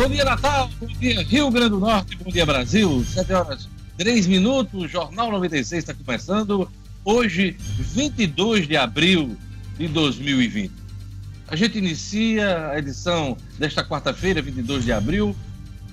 Bom dia, Natal. Bom dia, Rio Grande do Norte. Bom dia, Brasil. 7 horas 3 minutos. Jornal 96 está começando. Hoje, 22 de abril de 2020. A gente inicia a edição desta quarta-feira, 22 de abril,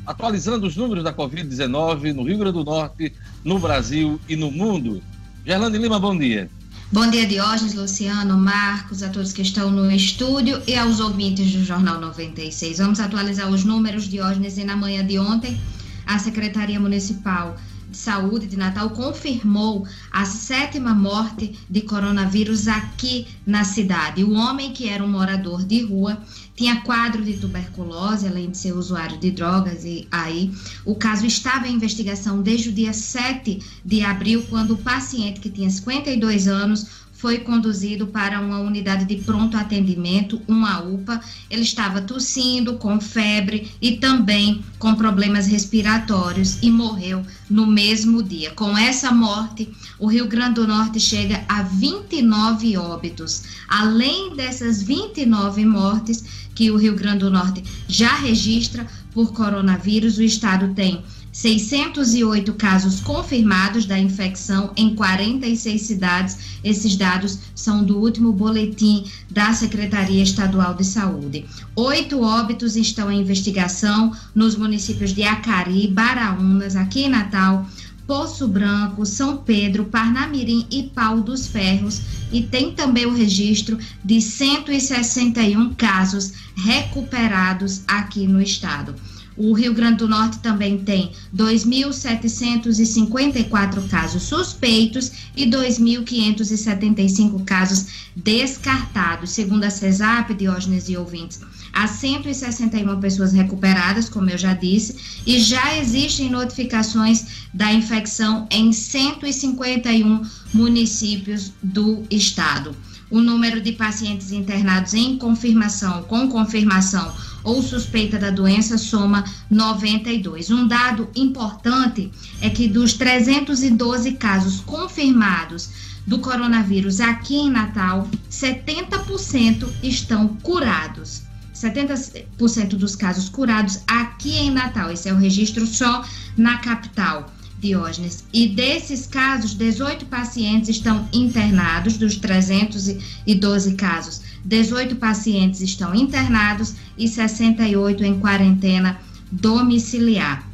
atualizando os números da Covid-19 no Rio Grande do Norte, no Brasil e no mundo. Gerlane Lima, bom dia. Bom dia, Diógenes, Luciano, Marcos, a todos que estão no estúdio e aos ouvintes do Jornal 96. Vamos atualizar os números, Diógenes, e na manhã de ontem, a Secretaria Municipal de Saúde de Natal confirmou a sétima morte de coronavírus aqui na cidade. O homem, que era um morador de rua, tinha quadro de tuberculose, além de ser usuário de drogas, e aí o caso estava em investigação desde o dia 7 de abril, quando o paciente, que tinha 52 anos, foi conduzido para uma unidade de pronto atendimento, uma UPA. Ele estava tossindo, com febre e também com problemas respiratórios e morreu no mesmo dia. Com essa morte, o Rio Grande do Norte chega a 29 óbitos. Além dessas 29 mortes que o Rio Grande do Norte já registra por coronavírus, o estado tem 608 casos confirmados da infecção em 46 cidades. Esses dados são do último boletim da Secretaria Estadual de Saúde. Oito óbitos estão em investigação nos municípios de Acari, Baraunas, aqui em Natal, Poço Branco, São Pedro, Parnamirim e Pau dos Ferros. E tem também o registro de 161 casos recuperados aqui no estado. O Rio Grande do Norte também tem 2.754 casos suspeitos e 2.575 casos descartados, segundo a CESAP, Diógenes e ouvintes. Há 161 pessoas recuperadas, como eu já disse, e já existem notificações da infecção em 151 municípios do estado. O número de pacientes internados em confirmação, com confirmação ou suspeita da doença soma 92. Um dado importante é que dos 312 casos confirmados do coronavírus aqui em Natal, 70% estão curados. 70% dos casos curados aqui em Natal. Esse é o registro só na capital. Diógenes. E desses casos, 18 pacientes estão internados, dos 312 casos. 18 pacientes estão internados e 68 em quarentena domiciliar.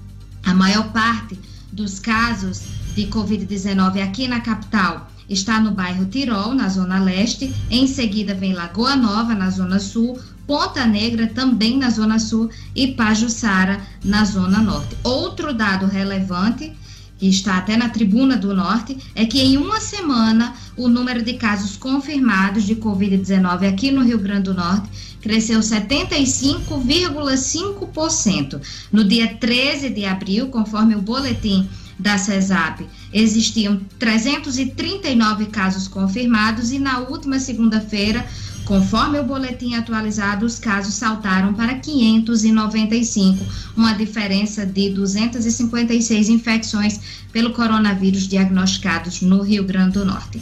A maior parte dos casos de Covid-19 aqui na capital está no bairro Tirol, na zona leste. Em seguida vem Lagoa Nova, na zona sul. Ponta Negra, também na zona sul. E Pajuçara, na zona norte. Outro dado relevante que está até na Tribuna do Norte, é que em uma semana o número de casos confirmados de Covid-19 aqui no Rio Grande do Norte cresceu 75,5%. No dia 13 de abril, conforme o boletim da CESAP, existiam 339 casos confirmados e na última segunda-feira Conforme o boletim atualizado, os casos saltaram para 595, uma diferença de 256 infecções pelo coronavírus diagnosticados no Rio Grande do Norte.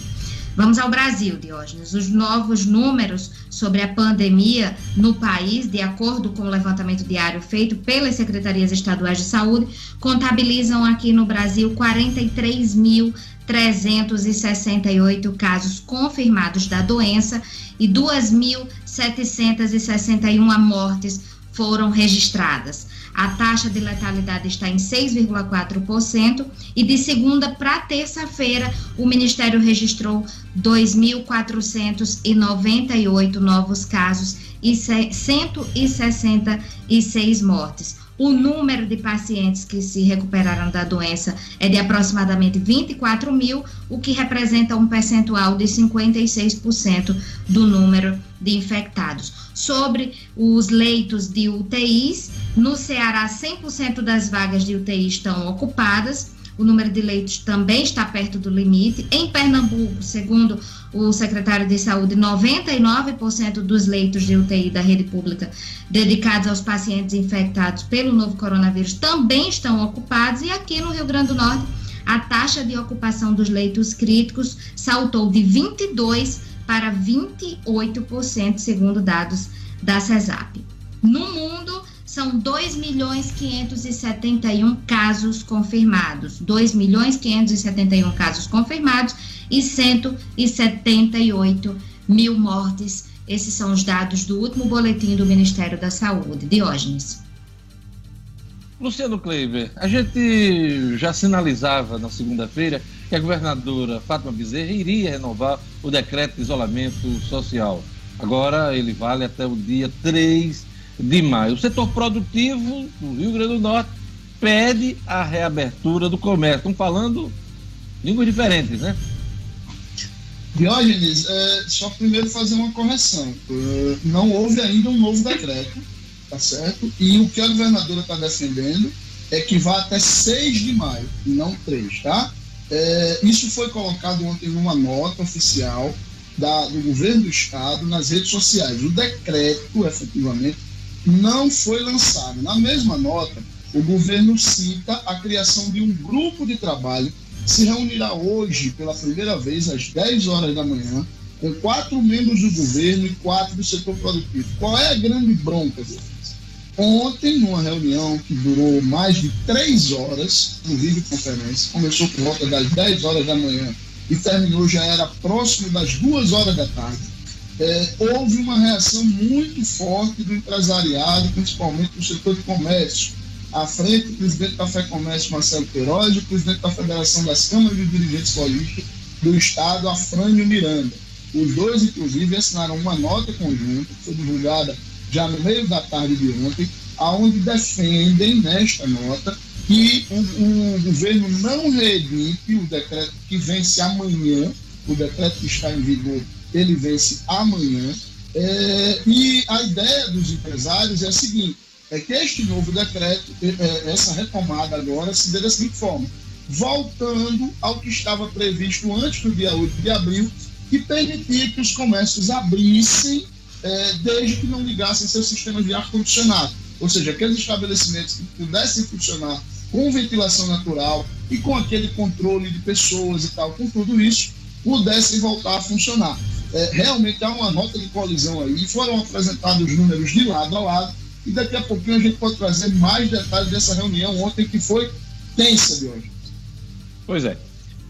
Vamos ao Brasil, Diógenes. Os novos números sobre a pandemia no país, de acordo com o levantamento diário feito pelas secretarias estaduais de saúde, contabilizam aqui no Brasil 43.368 casos confirmados da doença e 2.761 mortes foram registradas. A taxa de letalidade está em 6,4% e de segunda para terça-feira o Ministério registrou 2.498 novos casos e 166 mortes. O número de pacientes que se recuperaram da doença é de aproximadamente 24 mil, o que representa um percentual de 56% do número de infectados. Sobre os leitos de UTIs, no Ceará, 100% das vagas de UTI estão ocupadas o número de leitos também está perto do limite. Em Pernambuco, segundo o secretário de Saúde, 99% dos leitos de UTI da rede pública dedicados aos pacientes infectados pelo novo coronavírus também estão ocupados. E aqui no Rio Grande do Norte, a taxa de ocupação dos leitos críticos saltou de 22% para 28%, segundo dados da CESAP. No mundo, são 2 milhões 571 casos confirmados. 2 milhões 571 casos confirmados e 178 mil mortes. Esses são os dados do último boletim do Ministério da Saúde. Diógenes. Luciano Kleiber, a gente já sinalizava na segunda-feira que a governadora Fátima Bezerra iria renovar o decreto de isolamento social. Agora ele vale até o dia 3 de maio. O setor produtivo do Rio Grande do Norte pede a reabertura do comércio. Estão falando línguas diferentes, né? Diógenes, é, só primeiro fazer uma correção. É, não houve ainda um novo decreto, tá certo? E o que a governadora está defendendo é que vá até 6 de maio, não 3, tá? É, isso foi colocado ontem numa nota oficial da, do governo do estado nas redes sociais. O decreto, efetivamente, não foi lançado. Na mesma nota, o governo cita a criação de um grupo de trabalho que se reunirá hoje pela primeira vez às 10 horas da manhã com quatro membros do governo e quatro do setor produtivo. Qual é a grande bronca deles? Ontem, numa reunião que durou mais de três horas, no videoconferência, começou por volta das 10 horas da manhã e terminou já era próximo das duas horas da tarde é, houve uma reação muito forte do empresariado, principalmente do setor de comércio. À frente, o presidente da Fé Comércio, Marcelo Queiroz, o presidente da Federação das Câmaras de Dirigentes Logísticos do Estado, Afrânio Miranda. Os dois, inclusive, assinaram uma nota conjunta, que foi divulgada já no meio da tarde de ontem, aonde defendem nesta nota que o, o governo não reedite o decreto que vence amanhã, o decreto que está em vigor ele vence amanhã. É, e a ideia dos empresários é a seguinte: é que este novo decreto, é, essa retomada agora, se dê da seguinte forma, voltando ao que estava previsto antes do dia 8 de abril, que permitia que os comércios abrissem é, desde que não ligassem seu sistema de ar-condicionado. Ou seja, aqueles estabelecimentos que pudessem funcionar com ventilação natural e com aquele controle de pessoas e tal, com tudo isso, pudessem voltar a funcionar é, realmente há uma nota de colisão aí, foram apresentados os números de lado a lado, e daqui a pouquinho a gente pode trazer mais detalhes dessa reunião ontem, que foi tensa de hoje. Pois é.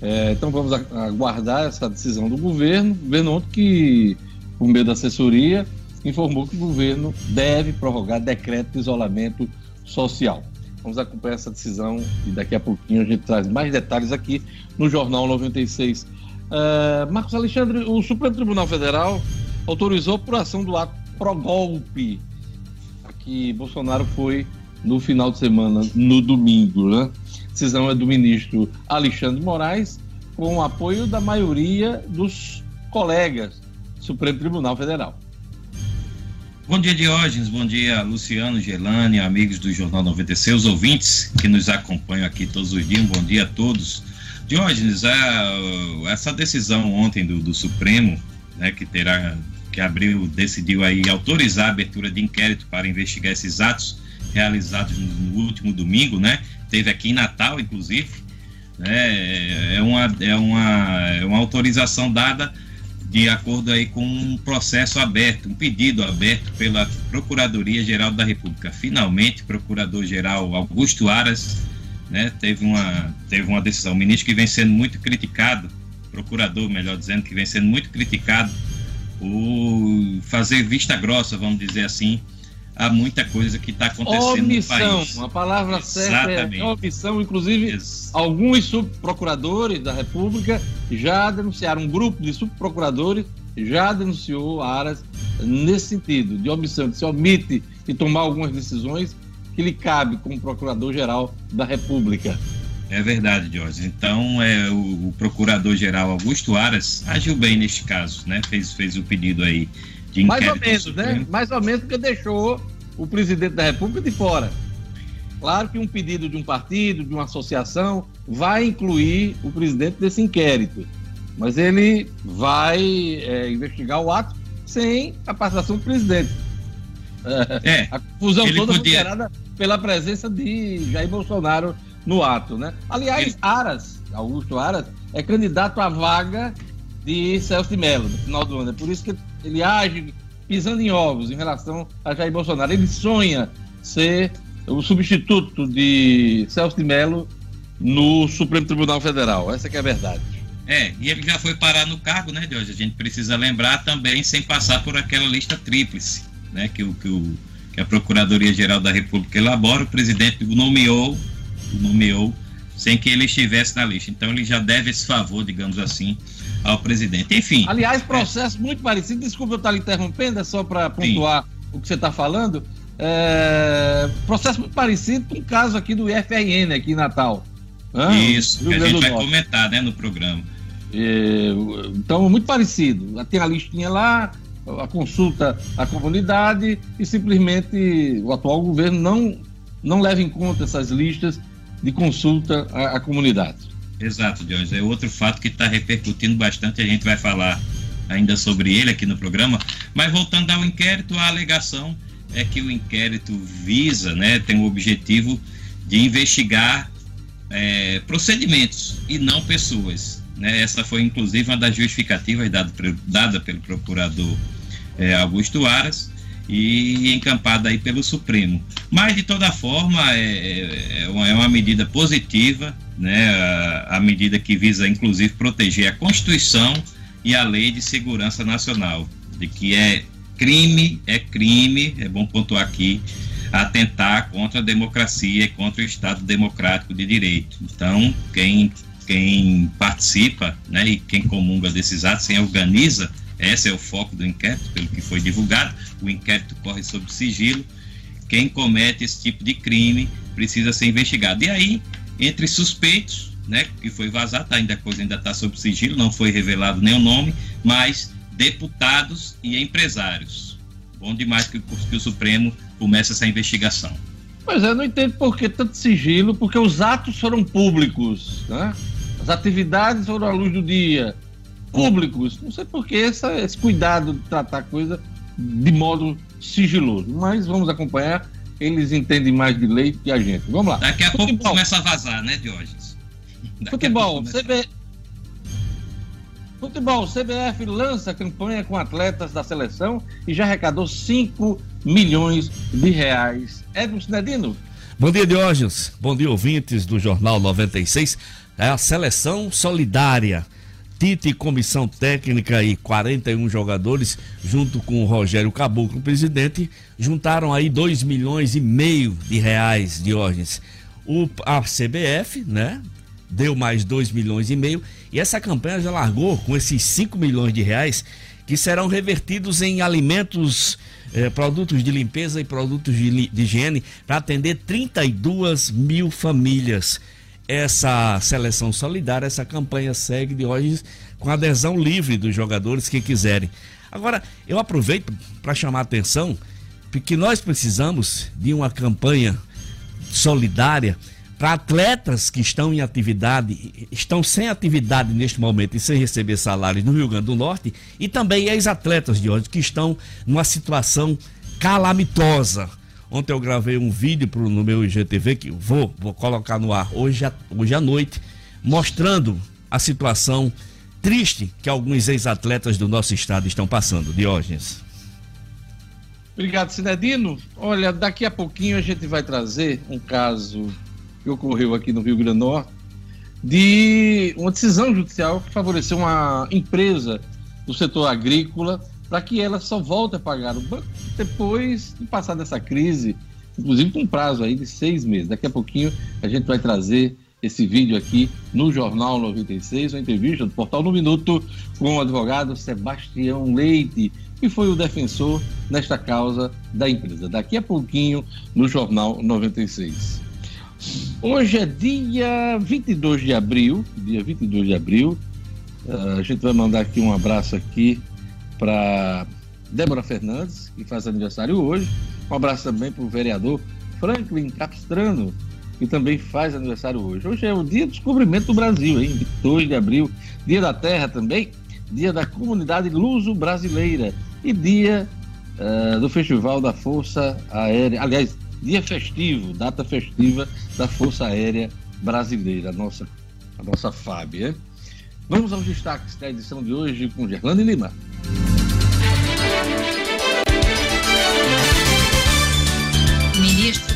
é então vamos aguardar essa decisão do governo. O governo ontem que, por meio da assessoria, informou que o governo deve prorrogar decreto de isolamento social. Vamos acompanhar essa decisão e daqui a pouquinho a gente traz mais detalhes aqui no Jornal 96 Uh, Marcos Alexandre, o Supremo Tribunal Federal autorizou por ação do ato pró-golpe que Bolsonaro foi no final de semana, no domingo. Né? A decisão é do ministro Alexandre Moraes, com o apoio da maioria dos colegas do Supremo Tribunal Federal. Bom dia, Diógenes. Bom dia, Luciano, Gelane, amigos do Jornal 96, ouvintes que nos acompanham aqui todos os dias. Bom dia a todos. Diógenes, a, essa decisão ontem do, do Supremo, né, que terá que abriu, decidiu aí autorizar a abertura de inquérito para investigar esses atos realizados no, último domingo, né? Teve aqui em Natal, inclusive. Né, é, uma, é, uma, é uma autorização dada de acordo aí com um processo aberto, um pedido aberto pela Procuradoria-Geral da República. Finalmente, Procurador-Geral Augusto Aras né, teve, uma, teve uma decisão. O ministro que vem sendo muito criticado, procurador, melhor dizendo, que vem sendo muito criticado por fazer vista grossa, vamos dizer assim, a muita coisa que está acontecendo omissão, no país. A palavra Exatamente. certa é omissão. Inclusive, Ex alguns subprocuradores da República já denunciaram, um grupo de subprocuradores já denunciou Aras nesse sentido, de omissão, que se omite de tomar algumas decisões que lhe cabe como Procurador-Geral da República. É verdade, Jorge. Então, é, o, o Procurador-Geral Augusto Aras agiu bem neste caso, né? Fez, fez o pedido aí de. Mais ou menos, né? Mais ou menos porque deixou o presidente da República de fora. Claro que um pedido de um partido, de uma associação, vai incluir o presidente desse inquérito. Mas ele vai é, investigar o ato sem a participação do presidente. É, a confusão toda podia... gerada pela presença de Jair Bolsonaro no ato, né? Aliás, ele... Aras, Augusto Aras, é candidato à vaga de Celso de Mello no final do ano. É por isso que ele age pisando em ovos em relação a Jair Bolsonaro. Ele sonha ser o substituto de Celso de Mello no Supremo Tribunal Federal. Essa é a verdade. É, e ele já foi parar no cargo, né, de hoje. A gente precisa lembrar também, sem passar por aquela lista tríplice, né, que, o, que, o, que a Procuradoria-Geral da República elabora, o presidente nomeou, nomeou sem que ele estivesse na lista. Então ele já deve esse favor, digamos assim, ao presidente. Enfim. Aliás, processo é... muito parecido. Desculpa eu estar lhe interrompendo, é só para pontuar Sim. o que você está falando. É... Processo muito parecido com o caso aqui do IFRN, aqui em Natal. Ah, Isso, que a gente vai Norte. comentar né, no programa. É, então, muito parecido. Tem a listinha lá, a consulta à comunidade e simplesmente o atual governo não, não leva em conta essas listas de consulta à, à comunidade. Exato, Jorge. É outro fato que está repercutindo bastante, a gente vai falar ainda sobre ele aqui no programa. Mas voltando ao inquérito, a alegação é que o inquérito visa, né, tem o objetivo de investigar é, procedimentos e não pessoas. Né? Essa foi, inclusive, uma das justificativas dada pelo procurador é, Augusto Aras e encampada aí pelo Supremo. Mas, de toda forma, é, é, é uma, é uma medida positiva, né? A, a, medida que visa, inclusive, proteger a Constituição e a Lei de Segurança Nacional, de que é crime, é crime, é bom pontuar aqui, atentar contra a democracia e contra o Estado democrático de direito. Então, quem, quem participa né, e quem comunga desses atos, quem organiza, esse é o foco do inquérito, pelo que foi divulgado. O inquérito corre sob sigilo. Quem comete esse tipo de crime precisa ser investigado. E aí, entre suspeitos, né, que foi vazado, tá, ainda a coisa ainda está sob sigilo, não foi revelado nem o nome, mas deputados e empresários. Bom demais que, que o Supremo comece essa investigação. Pois é, não entendo por que tanto sigilo, porque os atos foram públicos, né? As atividades foram à luz do dia, públicos. Não sei por que essa, esse cuidado de tratar a coisa de modo sigiloso. Mas vamos acompanhar. Eles entendem mais de lei que a gente. Vamos lá. Daqui a Futebol. pouco começa a vazar, né, Diógenes? Futebol. CB... Futebol, CBF lança campanha com atletas da seleção e já arrecadou 5 milhões de reais. Edson Cinedino. Bom dia, Diógenes. Bom dia, ouvintes do Jornal 96. É a seleção solidária. Tite comissão técnica e 41 jogadores, junto com o Rogério Caboclo, presidente, juntaram aí 2 milhões e meio de reais, Diógenes. O, a CBF, né, deu mais 2 milhões e meio e essa campanha já largou com esses 5 milhões de reais que serão revertidos em alimentos, eh, produtos de limpeza e produtos de, de higiene para atender 32 mil famílias. Essa seleção solidária, essa campanha segue de hoje com adesão livre dos jogadores que quiserem. Agora, eu aproveito para chamar a atenção porque nós precisamos de uma campanha solidária para atletas que estão em atividade, estão sem atividade neste momento e sem receber salários no Rio Grande do Norte, e também ex-atletas de hoje que estão numa situação calamitosa. Ontem eu gravei um vídeo pro, no meu IGTV que vou, vou colocar no ar hoje, hoje à noite, mostrando a situação triste que alguns ex-atletas do nosso estado estão passando. Diógenes. Obrigado, Cinedino. Olha, daqui a pouquinho a gente vai trazer um caso que ocorreu aqui no Rio Grande do Norte, de uma decisão judicial que favoreceu uma empresa do setor agrícola para que ela só volte a pagar o banco depois de passar dessa crise, inclusive com um prazo aí de seis meses. Daqui a pouquinho a gente vai trazer esse vídeo aqui no Jornal 96, uma entrevista do Portal no Minuto com o advogado Sebastião Leite, que foi o defensor nesta causa da empresa. Daqui a pouquinho no Jornal 96. Hoje é dia 22 de abril, dia 22 de abril. Uh, a gente vai mandar aqui um abraço aqui para Débora Fernandes, que faz aniversário hoje. Um abraço também para o vereador Franklin Capistrano, que também faz aniversário hoje. Hoje é o dia do descobrimento do Brasil, hein? 22 de abril, dia da terra também, dia da comunidade luso-brasileira e dia uh, do Festival da Força Aérea. Aliás, dia festivo, data festiva da Força Aérea Brasileira, a nossa, a nossa FAB. Hein? Vamos aos destaques da edição de hoje com Gerlane Lima. Ministro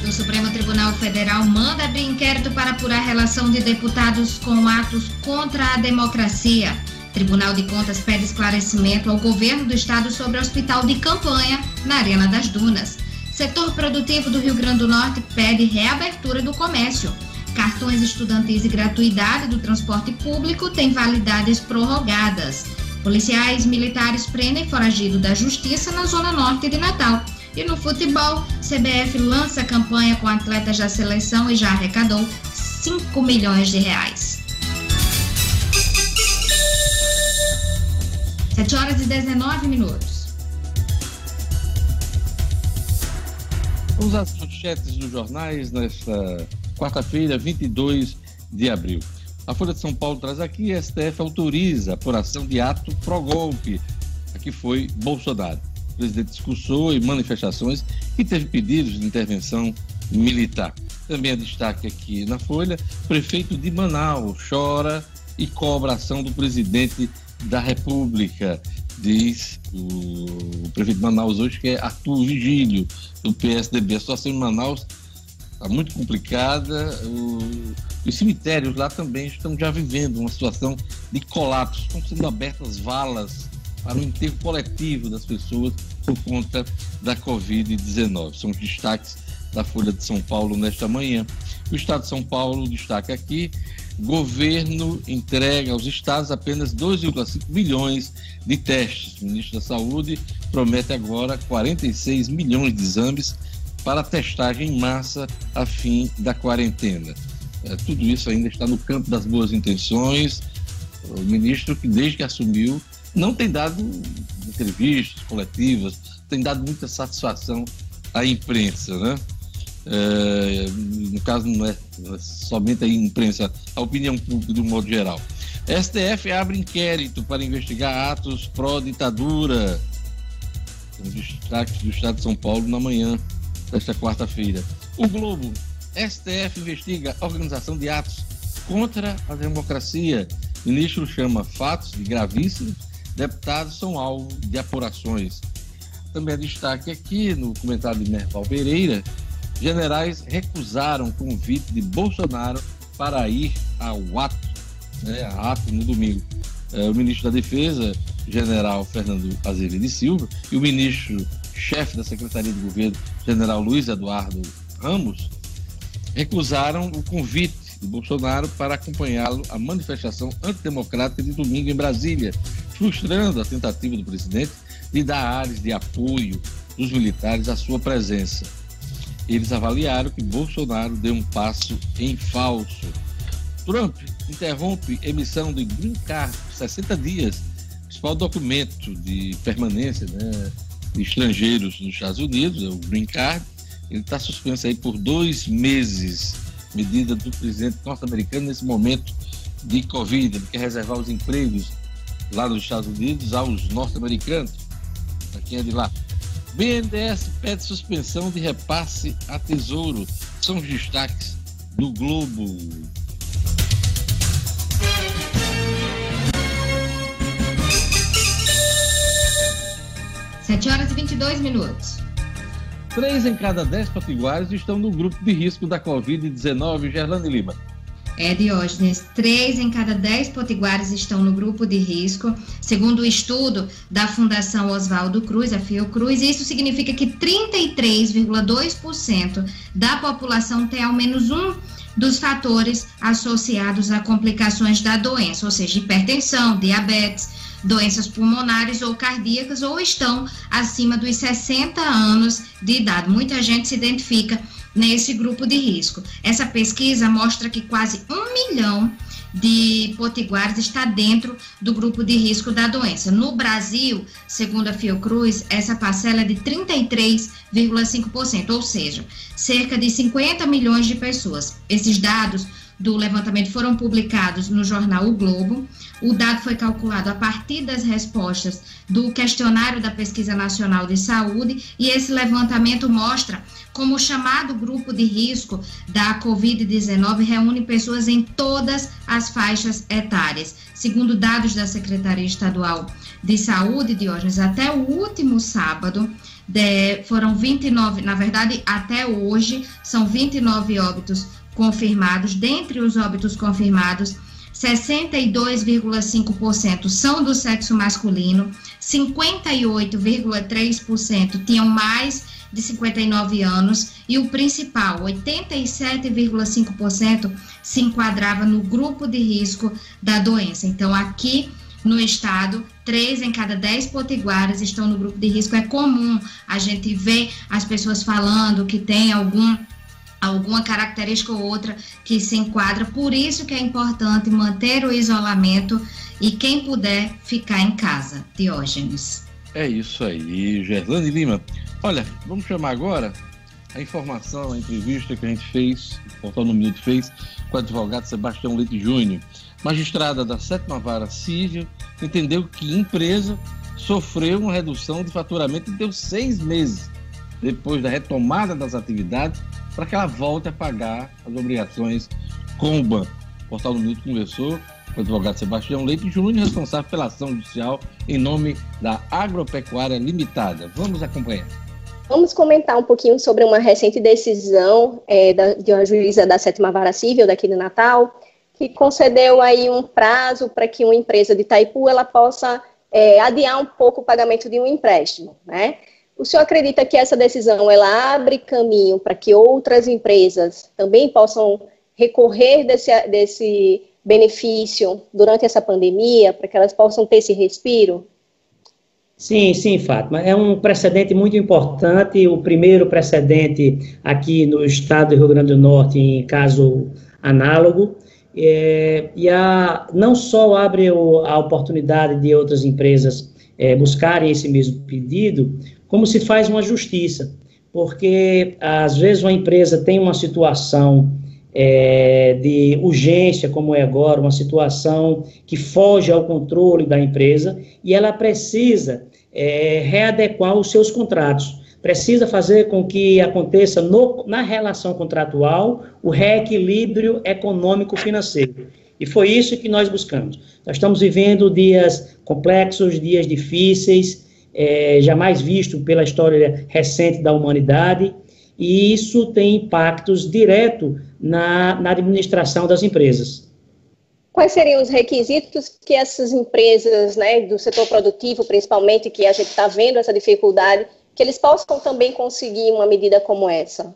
Tribunal Federal manda abrir inquérito para apurar relação de deputados com atos contra a democracia. Tribunal de Contas pede esclarecimento ao governo do estado sobre o hospital de campanha na Arena das Dunas. Setor produtivo do Rio Grande do Norte pede reabertura do comércio. Cartões estudantis e gratuidade do transporte público têm validades prorrogadas. Policiais militares prendem foragido da justiça na zona norte de Natal. E no futebol, CBF lança campanha com atletas da seleção e já arrecadou 5 milhões de reais. 7 horas e 19 minutos. Vamos às manchetes dos jornais nesta quarta-feira, 22 de abril. A Folha de São Paulo traz aqui: STF autoriza a apuração de ato pró-golpe. Aqui foi Bolsonaro. O presidente discursou em manifestações e teve pedidos de intervenção militar. Também é destaque aqui na Folha: prefeito de Manaus chora e cobra ação do presidente da República. Diz o, o prefeito de Manaus hoje, que é Arthur Vigílio, do PSDB. A situação em Manaus está muito complicada. O, os cemitérios lá também estão já vivendo uma situação de colapso. Estão sendo abertas valas para o enterro coletivo das pessoas por conta da Covid-19. São os destaques da Folha de São Paulo nesta manhã. O Estado de São Paulo destaca aqui: governo entrega aos estados apenas 2,5 milhões de testes. O ministro da Saúde promete agora 46 milhões de exames para testagem em massa a fim da quarentena. É, tudo isso ainda está no campo das boas intenções. O ministro, que desde que assumiu, não tem dado entrevistas coletivas, tem dado muita satisfação à imprensa, né? É, no caso, não é, somente a imprensa, a opinião pública de um modo geral. STF abre inquérito para investigar atos pró-ditadura. Os destaques do Estado de São Paulo na manhã desta quarta-feira. O Globo. STF investiga organização de atos contra a democracia. O ministro chama fatos de gravíssimos. Deputados são alvo de apurações. Também é destaque aqui no comentário de Merval Pereira: generais recusaram convite de Bolsonaro para ir ao ato, né, a ato no domingo. É, o ministro da Defesa, general Fernando Azevedo Silva, e o ministro chefe da Secretaria de Governo, general Luiz Eduardo Ramos, recusaram o convite de Bolsonaro para acompanhá-lo à manifestação antidemocrática de domingo em Brasília, frustrando a tentativa do presidente de dar áreas de apoio dos militares à sua presença. Eles avaliaram que Bolsonaro deu um passo em falso. Trump interrompe emissão de Green Card por 60 dias, principal documento de permanência né, de estrangeiros nos Estados Unidos, é o Green Card, ele está suspenso aí por dois meses, medida do presidente norte-americano nesse momento de Covid. Ele quer reservar os empregos lá nos Estados Unidos aos norte-americanos, para quem é de lá. BNDES pede suspensão de repasse a tesouro. São os destaques do Globo. Sete horas e 22 minutos. Três em cada dez potiguares estão no grupo de risco da Covid-19. Gerlane Lima. É, Diógenes, três em cada dez potiguares estão no grupo de risco, segundo o estudo da Fundação Oswaldo Cruz, a Fiocruz, isso significa que 33,2% da população tem ao menos um dos fatores associados a complicações da doença, ou seja, hipertensão, diabetes, doenças pulmonares ou cardíacas ou estão acima dos 60 anos de idade. Muita gente se identifica nesse grupo de risco. Essa pesquisa mostra que quase um milhão de potiguares está dentro do grupo de risco da doença. No Brasil, segundo a Fiocruz, essa parcela é de 33,5%, ou seja, cerca de 50 milhões de pessoas. Esses dados do levantamento foram publicados no jornal O Globo. O dado foi calculado a partir das respostas do questionário da Pesquisa Nacional de Saúde e esse levantamento mostra como o chamado grupo de risco da Covid-19 reúne pessoas em todas as faixas etárias. Segundo dados da Secretaria Estadual de Saúde, Diógenes, até o último sábado, de, foram 29, na verdade, até hoje, são 29 óbitos confirmados. Dentre os óbitos confirmados, 62,5% são do sexo masculino, 58,3% tinham mais de 59 anos e o principal, 87,5%, se enquadrava no grupo de risco da doença. Então, aqui no estado, três em cada dez potiguaras estão no grupo de risco. É comum a gente ver as pessoas falando que tem algum alguma característica ou outra que se enquadra. Por isso que é importante manter o isolamento e quem puder ficar em casa. Diógenes. É isso aí, Gerlane Lima. Olha, vamos chamar agora a informação, a entrevista que a gente fez, o Portal no Minuto fez, com o advogado Sebastião Leite Júnior. Magistrada da sétima vara civil entendeu que empresa sofreu uma redução de faturamento e deu seis meses depois da retomada das atividades para que ela volte a pagar as obrigações com o banco. O Portal do Minuto conversou com o advogado Sebastião Leite Júnior, responsável pela ação judicial em nome da Agropecuária Limitada. Vamos acompanhar. Vamos comentar um pouquinho sobre uma recente decisão é, da, de uma juíza da sétima vara civil daqui de Natal, que concedeu aí um prazo para que uma empresa de Itaipu ela possa é, adiar um pouco o pagamento de um empréstimo, né? O senhor acredita que essa decisão ela abre caminho para que outras empresas também possam recorrer desse, desse benefício durante essa pandemia, para que elas possam ter esse respiro? Sim, sim, Fátima. É um precedente muito importante, o primeiro precedente aqui no estado do Rio Grande do Norte, em caso análogo. É, e a, não só abre o, a oportunidade de outras empresas é, buscarem esse mesmo pedido, como se faz uma justiça, porque às vezes uma empresa tem uma situação é, de urgência, como é agora, uma situação que foge ao controle da empresa e ela precisa é, readequar os seus contratos. Precisa fazer com que aconteça no, na relação contratual o reequilíbrio econômico-financeiro. E foi isso que nós buscamos. Nós estamos vivendo dias complexos, dias difíceis, é, jamais visto pela história recente da humanidade, e isso tem impactos diretos na, na administração das empresas. Quais seriam os requisitos que essas empresas, né, do setor produtivo, principalmente, que a gente está vendo essa dificuldade, que eles possam também conseguir uma medida como essa?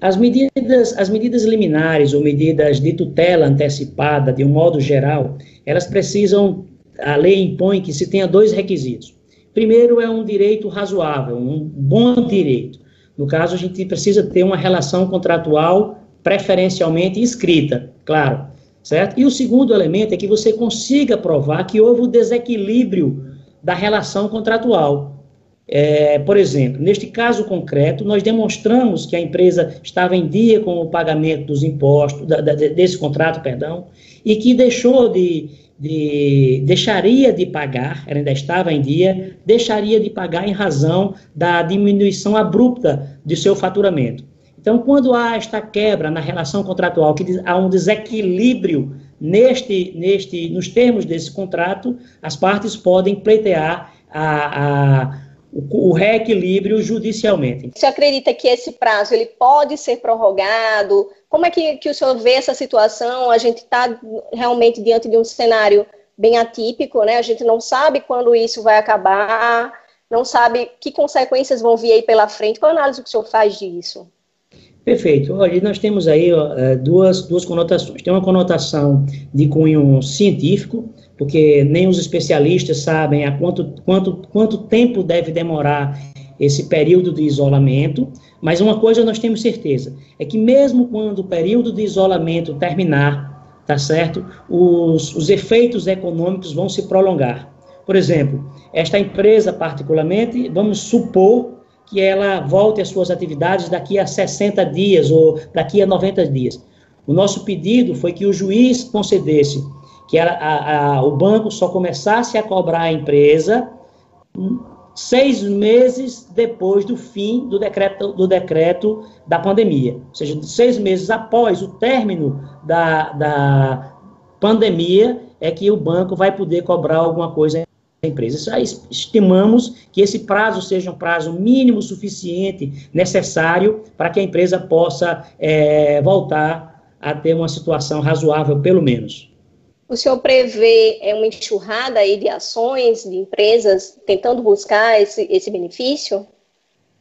As medidas, as medidas liminares ou medidas de tutela antecipada, de um modo geral, elas precisam, a lei impõe que se tenha dois requisitos. Primeiro é um direito razoável, um bom direito. No caso, a gente precisa ter uma relação contratual preferencialmente escrita, claro, certo? E o segundo elemento é que você consiga provar que houve o desequilíbrio da relação contratual. É, por exemplo, neste caso concreto, nós demonstramos que a empresa estava em dia com o pagamento dos impostos, da, da, desse contrato, perdão, e que deixou de, de, deixaria de pagar, ela ainda estava em dia, deixaria de pagar em razão da diminuição abrupta de seu faturamento. Então, quando há esta quebra na relação contratual, que há um desequilíbrio neste, neste, nos termos desse contrato, as partes podem pleitear a, a o, reequilíbrio judicialmente. Você acredita que esse prazo ele pode ser prorrogado? Como é que, que o senhor vê essa situação? A gente está realmente diante de um cenário bem atípico, né? A gente não sabe quando isso vai acabar, não sabe que consequências vão vir aí pela frente. Qual a análise que o senhor faz disso? Perfeito. Olha, nós temos aí ó, é, duas, duas conotações. Tem uma conotação de cunho científico, porque nem os especialistas sabem há quanto, quanto, quanto tempo deve demorar esse período de isolamento, mas uma coisa nós temos certeza, é que mesmo quando o período de isolamento terminar, tá certo? Os, os efeitos econômicos vão se prolongar. Por exemplo, esta empresa particularmente, vamos supor que ela volte às suas atividades daqui a 60 dias ou daqui a 90 dias. O nosso pedido foi que o juiz concedesse que a, a, o banco só começasse a cobrar a empresa seis meses depois do fim do decreto, do decreto da pandemia. Ou seja, seis meses após o término da, da pandemia, é que o banco vai poder cobrar alguma coisa empresas. Estimamos que esse prazo seja um prazo mínimo suficiente, necessário, para que a empresa possa é, voltar a ter uma situação razoável, pelo menos. O senhor prevê é, uma enxurrada aí de ações de empresas tentando buscar esse, esse benefício?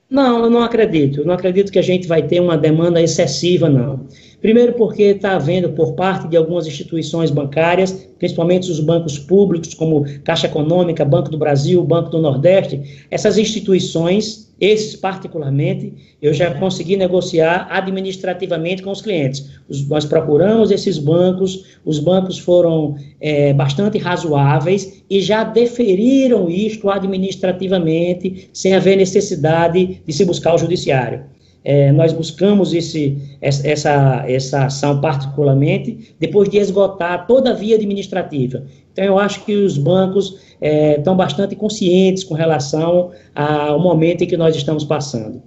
Não, eu não acredito. Eu não acredito que a gente vai ter uma demanda excessiva, não. Primeiro, porque está havendo, por parte de algumas instituições bancárias, principalmente os bancos públicos, como Caixa Econômica, Banco do Brasil, Banco do Nordeste, essas instituições, esses particularmente, eu já consegui negociar administrativamente com os clientes. Os, nós procuramos esses bancos, os bancos foram é, bastante razoáveis e já deferiram isto administrativamente, sem haver necessidade de se buscar o judiciário é, nós buscamos esse, essa, essa ação particularmente depois de esgotar toda a via administrativa. Então, eu acho que os bancos é, estão bastante conscientes com relação ao momento em que nós estamos passando.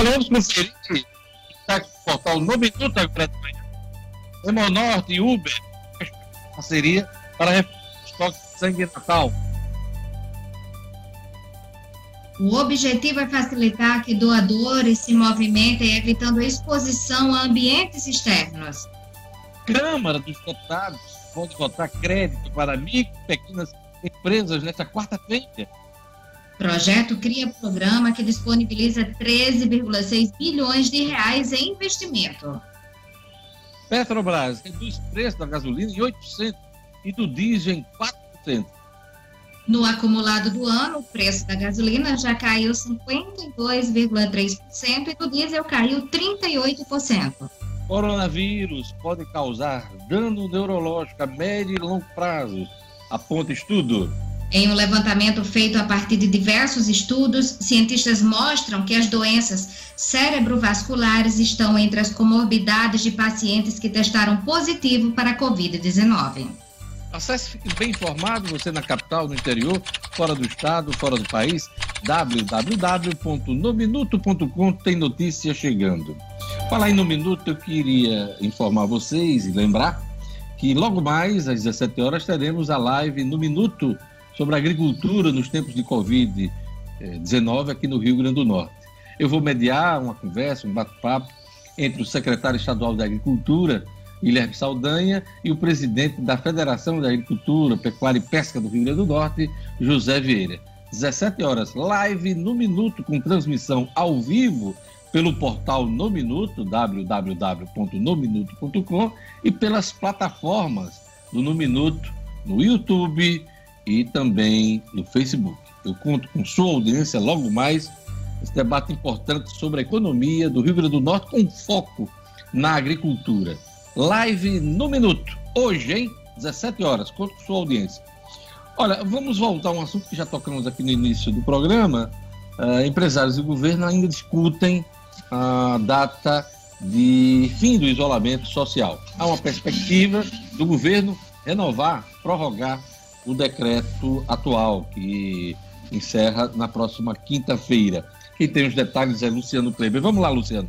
Olha, vamos conferir está aqui no portal No Minuto agora de manhã. Hemonorte e Uber, parceria para estoque de sangue natal. O objetivo é facilitar que doadores se movimentem, evitando exposição a ambientes externos. Câmara dos Deputados pode votar crédito para micro e pequenas empresas nesta quarta-feira projeto cria programa que disponibiliza 13,6 bilhões de reais em investimento. Petrobras reduz o preço da gasolina em 8% e do diesel em 4%. No acumulado do ano, o preço da gasolina já caiu 52,3% e do diesel caiu 38%. Coronavírus pode causar dano neurológico a médio e longo prazo, aponta estudo. Em um levantamento feito a partir de diversos estudos, cientistas mostram que as doenças cerebrovasculares estão entre as comorbidades de pacientes que testaram positivo para a Covid-19. Acesse Fique Bem Informado, você na capital, no interior, fora do estado, fora do país, www.nominuto.com tem notícia chegando. Falar em No Minuto, eu queria informar vocês e lembrar que logo mais, às 17 horas, teremos a live No Minuto sobre agricultura nos tempos de Covid-19 aqui no Rio Grande do Norte. Eu vou mediar uma conversa, um bate-papo entre o secretário estadual da Agricultura, Guilherme Saldanha, e o presidente da Federação da Agricultura, Pecuária e Pesca do Rio Grande do Norte, José Vieira. 17 horas, live no Minuto, com transmissão ao vivo pelo portal No Minuto, www.nominuto.com, e pelas plataformas do No Minuto, no YouTube, e também no Facebook. Eu conto com sua audiência logo mais esse debate importante sobre a economia do Rio Grande do Norte com foco na agricultura. Live no minuto, hoje, hein? 17 horas. Conto com sua audiência. Olha, vamos voltar a um assunto que já tocamos aqui no início do programa. Uh, empresários e governo ainda discutem a data de fim do isolamento social. Há uma perspectiva do governo renovar, prorrogar o decreto atual, que encerra na próxima quinta-feira. Quem tem os detalhes é Luciano Kleber. Vamos lá, Luciano.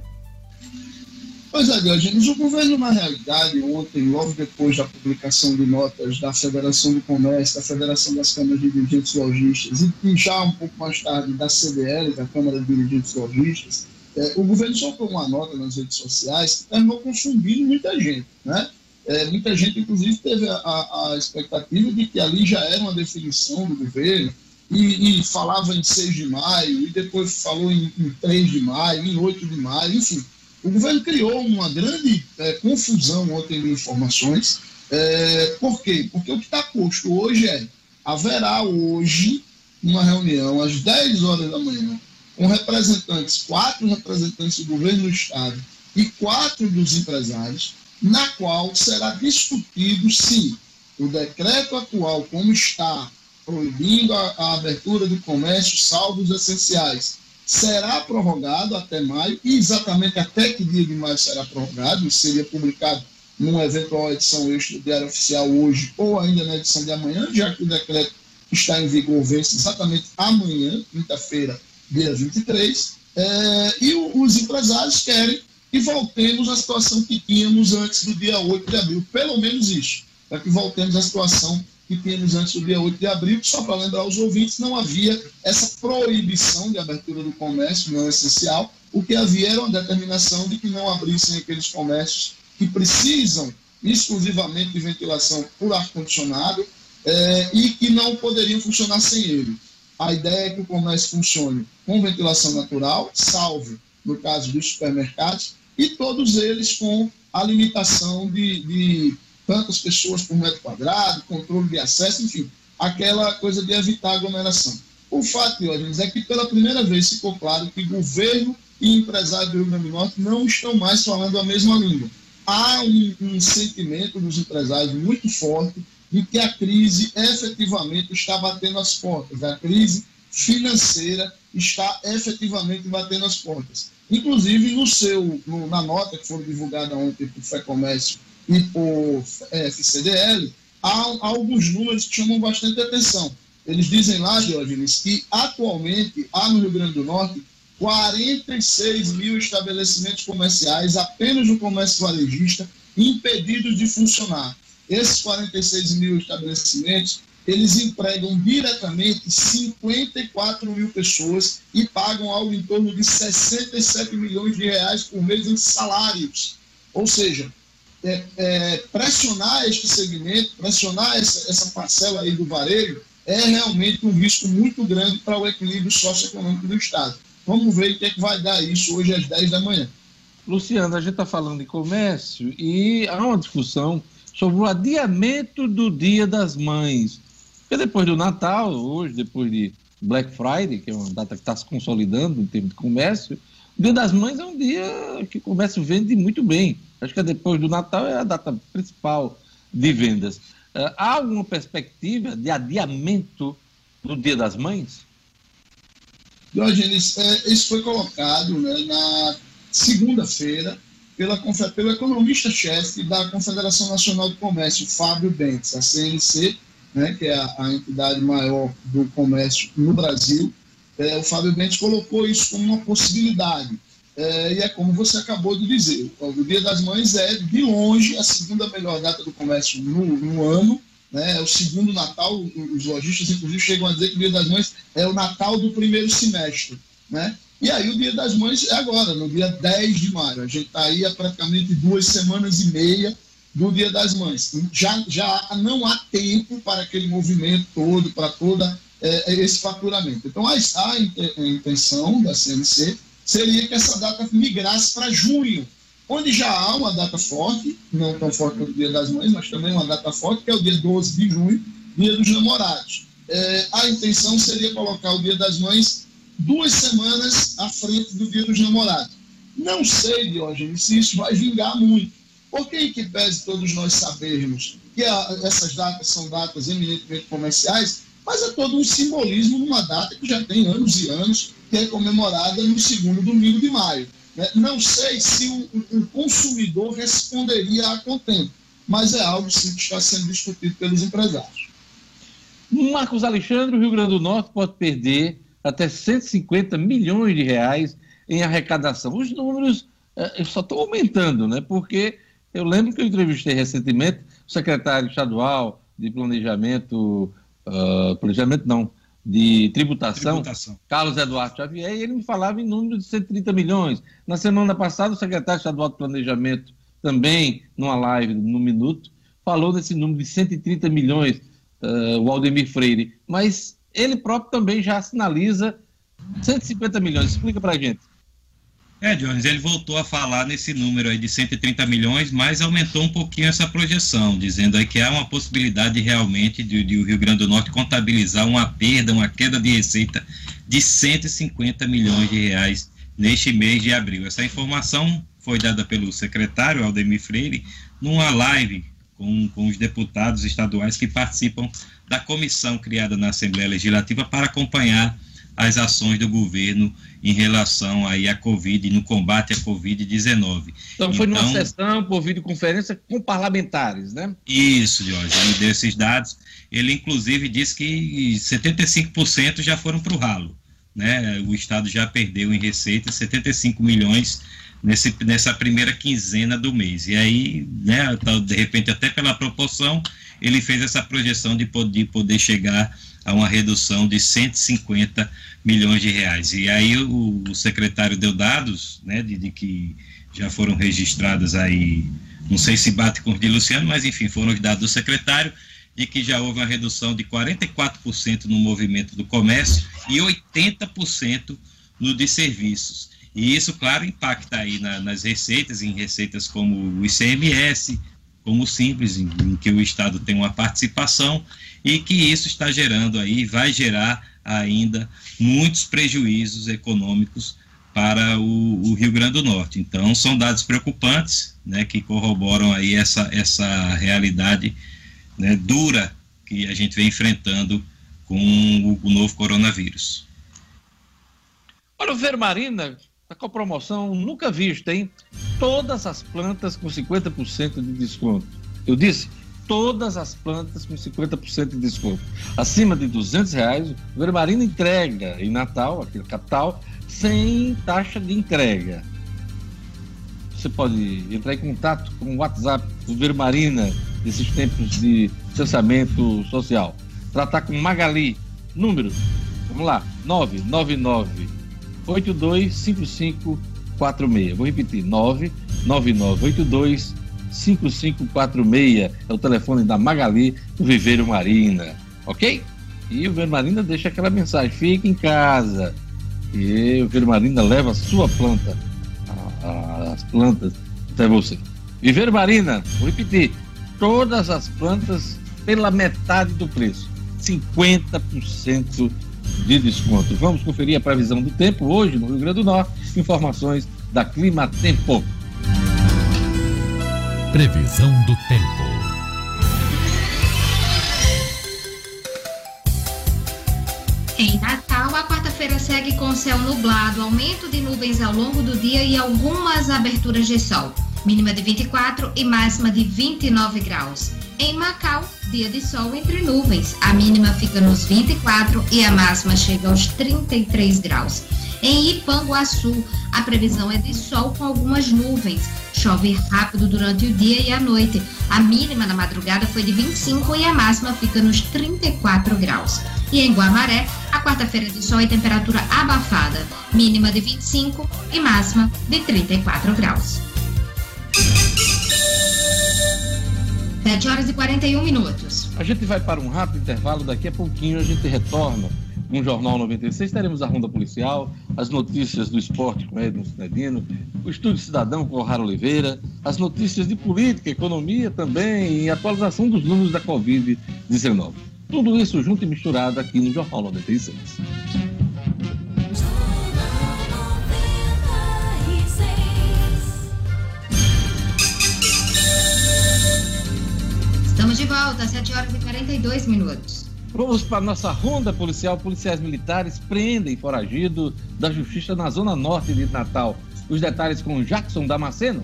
Pois é, Diogenes, o governo, na realidade, ontem, logo depois da publicação de notas da Federação do Comércio, da Federação das Câmaras de Dirigentes Lojistas e já um pouco mais tarde da CDL, da Câmara de Dirigentes Lojistas, é, o governo soltou uma nota nas redes sociais que terminou confundindo muita gente, né? É, muita gente, inclusive, teve a, a, expectativa de que ali já era uma definição do governo, e, e falava em 6 de maio, e depois falou em, em 3 de maio, em 8 de maio, enfim. O governo criou uma grande é, confusão ontem de informações. É, por quê? Porque o que está posto hoje é: haverá hoje uma reunião às 10 horas da manhã com representantes, quatro representantes do governo do Estado e quatro dos empresários, na qual será discutido se o decreto atual, como está, proibindo a, a abertura do comércio, saldos essenciais, será prorrogado até maio, e exatamente até que dia de maio será prorrogado, isso seria publicado numa eventual edição extra do Diário Oficial hoje, ou ainda na edição de amanhã, já que o decreto está em vigor, vence exatamente amanhã, quinta-feira, dia 23, é, e os empresários querem que voltemos à situação que tínhamos antes do dia 8 de abril, pelo menos isso, para que voltemos à situação que tínhamos antes do dia 8 de abril, só para lembrar aos ouvintes, não havia essa proibição de abertura do comércio não essencial, o que havia era uma determinação de que não abrissem aqueles comércios que precisam exclusivamente de ventilação por ar-condicionado é, e que não poderiam funcionar sem ele. A ideia é que o comércio funcione com ventilação natural, salvo no caso dos supermercados, e todos eles com a limitação de, de tantas pessoas por metro quadrado, controle de acesso, enfim, aquela coisa de evitar aglomeração. O fato, Diógenes, é que pela primeira vez ficou claro que governo e empresário do Rio Grande do Norte não estão mais falando a mesma língua. Há um, um sentimento dos empresários muito forte de que a crise efetivamente está batendo as portas. A crise financeira está efetivamente batendo as portas. Inclusive, no seu, no, na nota que foi divulgada ontem por FEComércio e por FCDL, há, há alguns números que chamam bastante atenção. Eles dizem lá, Diógenes, que atualmente há no Rio Grande do Norte 46 mil estabelecimentos comerciais, apenas no comércio varejista, impedidos de funcionar. Esses 46 mil estabelecimentos, eles empregam diretamente 54 mil pessoas e pagam algo em torno de 67 milhões de reais por mês em salários. Ou seja, é, é, pressionar este segmento, pressionar essa, essa parcela aí do varejo, é realmente um risco muito grande para o equilíbrio socioeconômico do Estado. Vamos ver o que é que vai dar isso hoje às 10 da manhã. Luciano, a gente está falando de comércio e há uma discussão sobre o adiamento do Dia das Mães. Porque depois do Natal, hoje, depois de Black Friday, que é uma data que está se consolidando em termos de comércio, o Dia das Mães é um dia que o comércio vende muito bem. Acho que é depois do Natal é a data principal de vendas. Uh, há alguma perspectiva de adiamento do Dia das Mães? Diogenes, é, isso foi colocado né, na segunda-feira pela, pelo economista-chefe da Confederação Nacional do Comércio, Fábio Bentes, a CNC, né, que é a, a, entidade maior do comércio no Brasil. É, o Fábio Bentes colocou isso como uma possibilidade. É, e é como você acabou de dizer, o Dia das Mães é, de longe, a segunda melhor data do comércio no, no ano, né, é o segundo Natal, os lojistas inclusive chegam a dizer que o Dia das Mães é o Natal do primeiro semestre, né? E aí o Dia das Mães é agora, no dia 10 de maio, a gente está aí há praticamente duas semanas e meia do Dia das Mães. Já, já não há tempo para aquele movimento todo, para toda é, esse faturamento. Então a, a intenção da CNC seria que essa data migrasse para junho, onde já há uma data forte, não tão forte quanto o Dia das Mães, mas também uma data forte, que é o dia 12 de junho, Dia dos Namorados. É, a intenção seria colocar o Dia das Mães duas semanas à frente do Dia dos Namorados. Não sei, Diógenes, se isso vai vingar muito. Porque, em que pese todos nós sabermos que a, essas datas são datas eminentemente comerciais, mas é todo um simbolismo numa data que já tem anos e anos, que é comemorada no segundo domingo de maio. Né? Não sei se o, o, consumidor responderia a contento, mas é algo sim que está sendo discutido pelos empresários. Marcos Alexandre, o Rio Grande do Norte pode perder até 150 milhões de reais em arrecadação. Os números uh, só estão aumentando, né? porque eu lembro que eu entrevistei recentemente o secretário estadual de planejamento, uh, planejamento não, de tributação, tributação, Carlos Eduardo Xavier, e ele me falava em número de 130 milhões. Na semana passada, o secretário estadual de Planejamento, também, numa live no Minuto, falou desse número de 130 milhões, uh, o Aldemir Freire. Mas ele próprio também já sinaliza 150 milhões. Explica para a gente. É, Jones, ele voltou a falar nesse número aí de 130 milhões, mas aumentou um pouquinho essa projeção, dizendo aí que há uma possibilidade realmente de, de o Rio Grande do Norte contabilizar uma perda, uma queda de receita de 150 milhões de reais neste mês de abril. Essa informação foi dada pelo secretário Aldemir Freire numa live com, com os deputados estaduais que participam da comissão criada na Assembleia Legislativa para acompanhar as ações do governo em relação aí à Covid, no combate à Covid-19. Então, foi então, numa sessão por videoconferência com parlamentares, né? Isso, Jorge, ele deu esses dados. Ele, inclusive, disse que 75% já foram para o ralo. Né? O Estado já perdeu em receita 75 milhões nesse, nessa primeira quinzena do mês. E aí, né, de repente, até pela proporção, ele fez essa projeção de poder, poder chegar a uma redução de 150 milhões de reais. E aí o, o secretário deu dados, né, de, de, que já foram registradas aí, não sei se bate com os de Luciano, mas enfim, foram os dados do secretário, de que já houve uma redução de 44% no movimento do comércio e 80% no de serviços. E isso, claro, impacta aí na, nas receitas, em receitas como o ICMS, como o Simples, em, em que o Estado tem uma participação, e que isso está gerando aí, vai gerar ainda muitos prejuízos econômicos para o, o, Rio Grande do Norte. Então, são dados preocupantes, né, que corroboram aí essa, essa realidade né, dura que a gente vem enfrentando com o, o novo coronavírus. Olha, o Vermarina está com a promoção nunca vista, hein? Todas as plantas com 50% de desconto. Eu disse, todas as plantas com 50% de desconto. Acima de 200 reais, o Vermarina entrega em Natal, aqui na capital, sem taxa de entrega. Você pode entrar em contato com o WhatsApp do Vermarina nesses tempos de distanciamento social. Tratar com Magali, número, vamos lá, 999 825546. Vou repetir, 99982 5546 é o telefone da Magali do Viveiro Marina, ok? E o Viveiro Marina deixa aquela mensagem: fique em casa. E o Viveiro Marina leva a sua planta, a, as plantas até você. Viveiro Marina, vou repetir: todas as plantas pela metade do preço, 50% de desconto. Vamos conferir a previsão do tempo hoje no Rio Grande do Norte. Informações da Clima Tempo. Previsão do tempo. Em Natal, a quarta-feira segue com céu nublado, aumento de nuvens ao longo do dia e algumas aberturas de sol. Mínima de 24 e máxima de 29 graus. Em Macau, dia de sol entre nuvens. A mínima fica nos 24 e a máxima chega aos 33 graus. Em Ipanguaçu, a previsão é de sol com algumas nuvens. Chove rápido durante o dia e a noite. A mínima na madrugada foi de 25 e a máxima fica nos 34 graus. E em Guamaré, a quarta-feira de sol e temperatura abafada, mínima de 25 e máxima de 34 graus. 7 horas e 41 minutos. A gente vai para um rápido intervalo, daqui a pouquinho a gente retorna o Jornal 96. Teremos a Ronda Policial, as notícias do esporte com Edson Cinedino, o Estúdio Cidadão com Raro Oliveira, as notícias de política, economia também e atualização dos números da Covid-19. Tudo isso junto e misturado aqui no Jornal 96. Estamos de volta, 7 horas e 42 minutos. Vamos para nossa ronda policial. Policiais militares prendem foragido da justiça na zona norte de Natal. Os detalhes com Jackson Damasceno.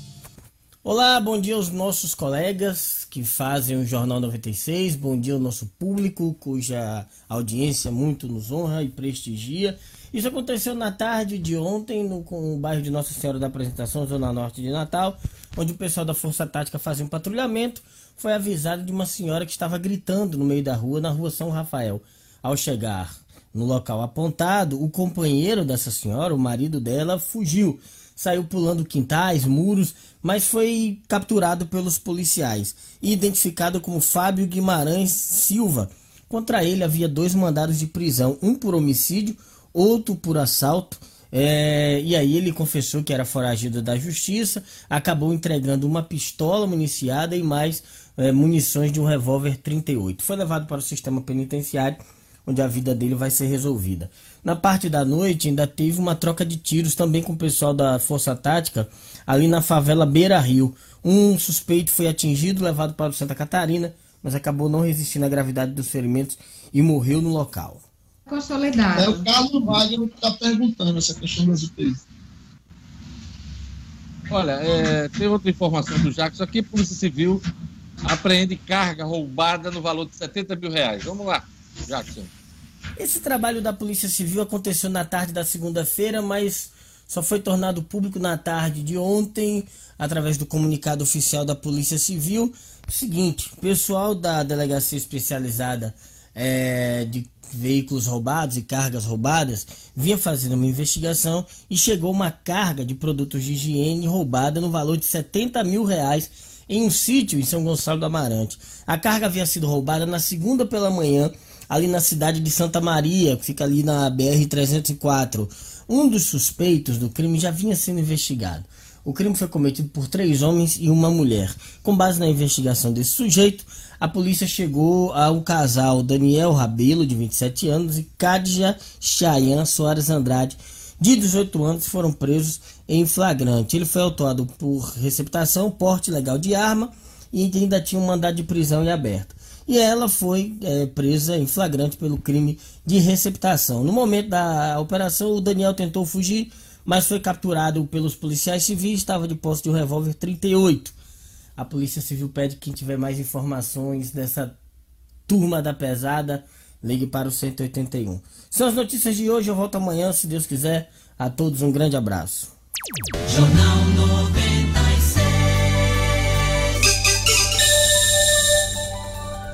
Olá, bom dia aos nossos colegas que fazem o Jornal 96, bom dia ao nosso público, cuja audiência muito nos honra e prestigia. Isso aconteceu na tarde de ontem no, com o bairro de Nossa Senhora da Apresentação, Zona Norte de Natal, onde o pessoal da Força Tática fazia um patrulhamento. Foi avisado de uma senhora que estava gritando no meio da rua, na rua São Rafael. Ao chegar no local apontado, o companheiro dessa senhora, o marido dela, fugiu saiu pulando quintais, muros, mas foi capturado pelos policiais e identificado como Fábio Guimarães Silva. Contra ele havia dois mandados de prisão, um por homicídio, outro por assalto. É, e aí ele confessou que era foragido da justiça, acabou entregando uma pistola municiada e mais é, munições de um revólver 38. Foi levado para o sistema penitenciário, onde a vida dele vai ser resolvida. Na parte da noite ainda teve uma troca de tiros também com o pessoal da Força Tática ali na favela Beira Rio. Um suspeito foi atingido, levado para o Santa Catarina, mas acabou não resistindo à gravidade dos ferimentos e morreu no local. Consolidado. É o Carlos Wagner que está perguntando essa questão das UTIs. Olha, é, tem outra informação do Jackson aqui. Polícia Civil apreende carga roubada no valor de 70 mil reais. Vamos lá, Jackson. Esse trabalho da Polícia Civil aconteceu na tarde da segunda-feira, mas só foi tornado público na tarde de ontem, através do comunicado oficial da Polícia Civil. Seguinte, pessoal da Delegacia Especializada é, de Veículos Roubados e Cargas Roubadas vinha fazendo uma investigação e chegou uma carga de produtos de higiene roubada no valor de 70 mil reais em um sítio em São Gonçalo do Amarante. A carga havia sido roubada na segunda pela manhã, ali na cidade de Santa Maria, que fica ali na BR-304. Um dos suspeitos do crime já vinha sendo investigado. O crime foi cometido por três homens e uma mulher. Com base na investigação desse sujeito, a polícia chegou ao casal Daniel Rabelo, de 27 anos, e Cadja Chayan Soares Andrade, de 18 anos, foram presos em flagrante. Ele foi autuado por receptação, porte ilegal de arma e ainda tinha um mandado de prisão em aberto e ela foi é, presa em flagrante pelo crime de receptação. No momento da operação, o Daniel tentou fugir, mas foi capturado pelos policiais civis, estava de posse de um revólver 38. A Polícia Civil pede que quem tiver mais informações dessa turma da pesada, ligue para o 181. São as notícias de hoje, eu volto amanhã, se Deus quiser. A todos um grande abraço. Jornal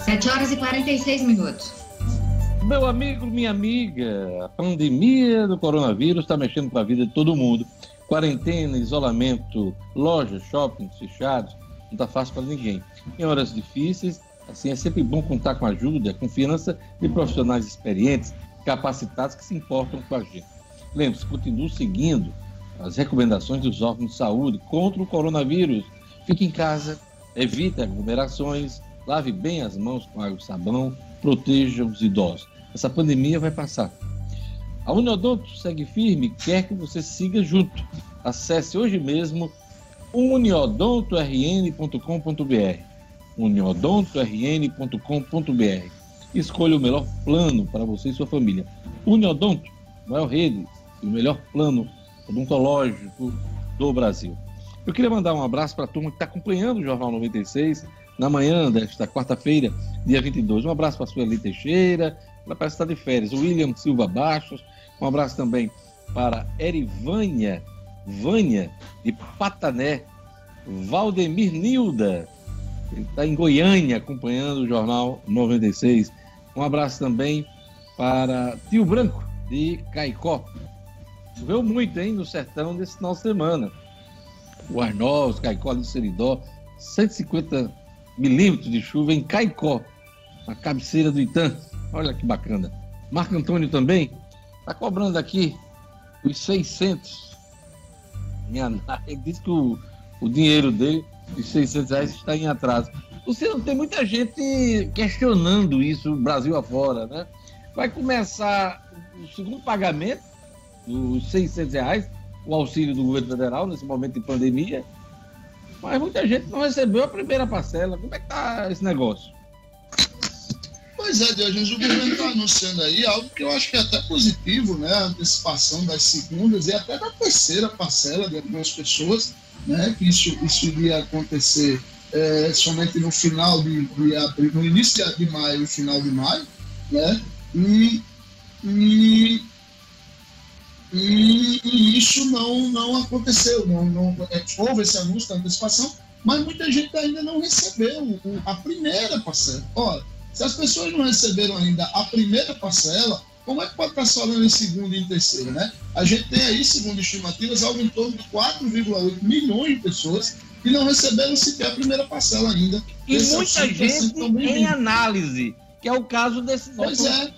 7 horas e 46 minutos. Meu amigo, minha amiga, a pandemia do coronavírus está mexendo com a vida de todo mundo. Quarentena, isolamento, lojas, shoppings fechados, não está fácil para ninguém. Em horas difíceis, assim, é sempre bom contar com a ajuda, a confiança de profissionais experientes, capacitados que se importam com a gente. Lembre-se, continue seguindo as recomendações dos órgãos de saúde contra o coronavírus. Fique em casa, evite aglomerações, Lave bem as mãos com água e sabão, proteja os idosos. Essa pandemia vai passar. A Uniodonto segue firme quer que você siga junto. Acesse hoje mesmo uniodontorn.com.br uniodontorn.com.br Escolha o melhor plano para você e sua família. Uniodonto, maior rede e o melhor plano odontológico do Brasil. Eu queria mandar um abraço para a turma que está acompanhando o Jornal 96, na manhã desta quarta-feira, dia 22. Um abraço para a Sueli Teixeira, ela parece estar de férias. William Silva Baixos, um abraço também para Erivânia, Vânia, de Patané, Valdemir Nilda, ele está em Goiânia acompanhando o Jornal 96. Um abraço também para Tio Branco, de Caicó. Choveu muito, hein, no sertão desse final de semana. O Arnós, Caicó do Seridó, 150 milímetros de chuva em Caicó, na cabeceira do Itã. Olha que bacana. Marco Antônio também está cobrando aqui os 600. Ele disse que o, o dinheiro dele, os 600 reais, está em atraso. Você não tem muita gente questionando isso Brasil afora, né? Vai começar o segundo pagamento, os 600 reais, o auxílio do governo federal nesse momento de pandemia, mas muita gente não recebeu a primeira parcela. Como é que tá esse negócio? Pois é, Diogenes, o governo está anunciando aí algo que eu acho que é até positivo, né? A antecipação das segundas e até da terceira parcela de algumas pessoas, né? Que isso, isso iria acontecer é, somente no final de, de abril, no início de maio e final de maio, né? E, e e, e, isso não, não aconteceu, não, não, é, houve esse anúncio da antecipação, mas muita gente ainda não recebeu a primeira parcela. Olha, se as pessoas não receberam ainda a primeira parcela, como é que pode estar falando em segunda e em terceira, né? A gente tem aí, segundo estimativas, algo em torno de 4,8 milhões de pessoas que não receberam sequer a primeira parcela ainda. E muita gente em análise, que é o caso desse... Pois é.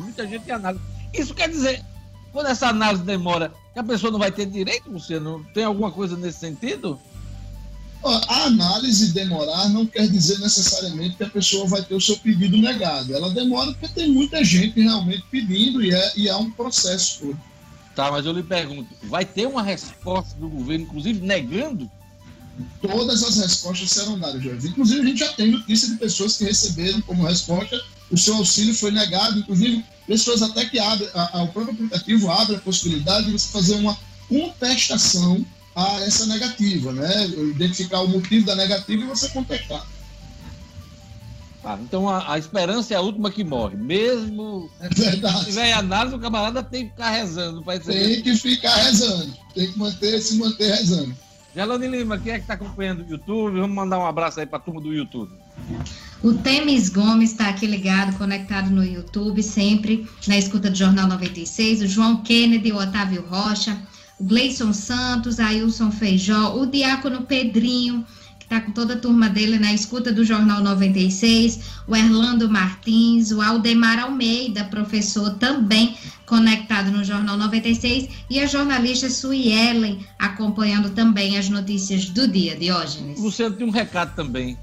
Muita gente em análise. Isso quer dizer, quando essa análise demora, a pessoa não vai ter direito, Luciano? Tem alguma coisa nesse sentido? A análise demorar não quer dizer necessariamente que a pessoa vai ter o seu pedido negado. Ela demora porque tem muita gente realmente pedindo e é, e é um processo todo. Tá, mas eu lhe pergunto, vai ter uma resposta do governo, inclusive negando? Todas as respostas serão dadas, Jorge. Inclusive, a gente já tem notícia de pessoas que receberam como resposta o seu auxílio foi negado, inclusive pessoas até que abrem, o próprio aplicativo abre a possibilidade de você fazer uma contestação a essa negativa, né? Identificar o motivo da negativa e você contestar. Ah, então a, a, esperança é a última que morre. Mesmo é verdade. se tiver análise, o camarada tem que ficar rezando. Tem que ficar rezando. Tem que manter, se manter rezando. Gelane Lima, quem é que está acompanhando o YouTube? Vamos mandar um abraço aí para a turma do YouTube. O Temis Gomes está aqui ligado, conectado no YouTube, sempre na escuta do Jornal 96. O João Kennedy, o Otávio Rocha, o Gleison Santos, Ailson Feijó, o Diácono Pedrinho, que está com toda a turma dele na escuta do Jornal 96, o Erlando Martins, o Aldemar Almeida, professor também conectado no Jornal 96, e a jornalista Sui Ellen, acompanhando também as notícias do dia, Diógenes. Luciano tem um recado também,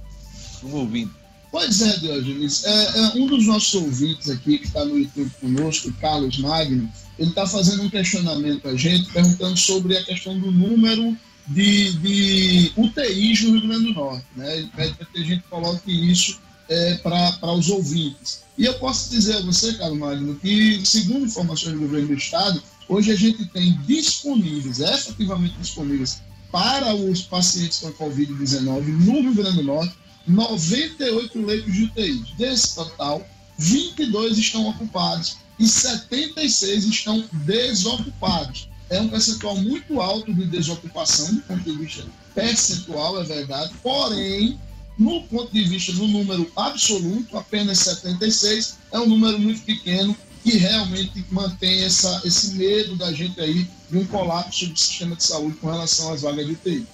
um ouvinte. Pois é, Diogenes. É, é, um dos nossos ouvintes aqui, que está no YouTube conosco, Carlos Magno, ele está fazendo um questionamento a gente, perguntando sobre a questão do número de, de UTIs no Rio Grande do Norte. Né? Ele pede para que a gente coloque isso é, para os ouvintes. E eu posso dizer a você, Carlos Magno, que, segundo informações do governo do Estado, hoje a gente tem disponíveis, efetivamente disponíveis, para os pacientes com Covid-19 no Rio Grande do Norte, 98 leitos de UTI. Desse total, 22 estão ocupados e 76 estão desocupados. É um percentual muito alto de desocupação do ponto de vista percentual, é verdade, porém, no ponto de vista do número absoluto, apenas 76 é um número muito pequeno que realmente mantém essa, esse medo da gente aí de um colapso do sistema de saúde com relação às vagas de UTI.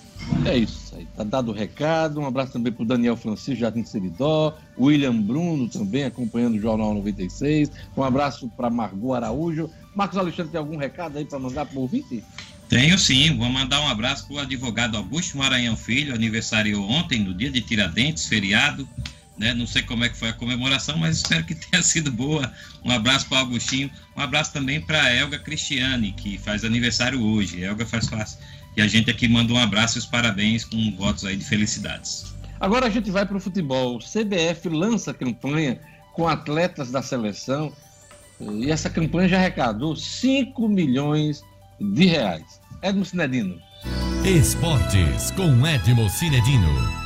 É isso aí, tá dado o recado. Um abraço também para Daniel Francisco, Jardim Seridó, William Bruno também acompanhando o Jornal 96. Um abraço para Margot Araújo. Marcos Alexandre, tem algum recado aí para mandar para o ouvinte? Tenho sim, vou mandar um abraço para o advogado Augusto Maranhão Filho, aniversário ontem, no dia de Tiradentes, feriado. Né? Não sei como é que foi a comemoração, mas espero que tenha sido boa. Um abraço para o Augustinho, um abraço também para a Elga Cristiane, que faz aniversário hoje. Elga faz, faz e a gente aqui manda um abraço e os parabéns com votos aí de felicidades. Agora a gente vai para o futebol. O CBF lança campanha com atletas da seleção e essa campanha já arrecadou 5 milhões de reais. Edmo Cinedino. Esportes com Edmo Cinedino.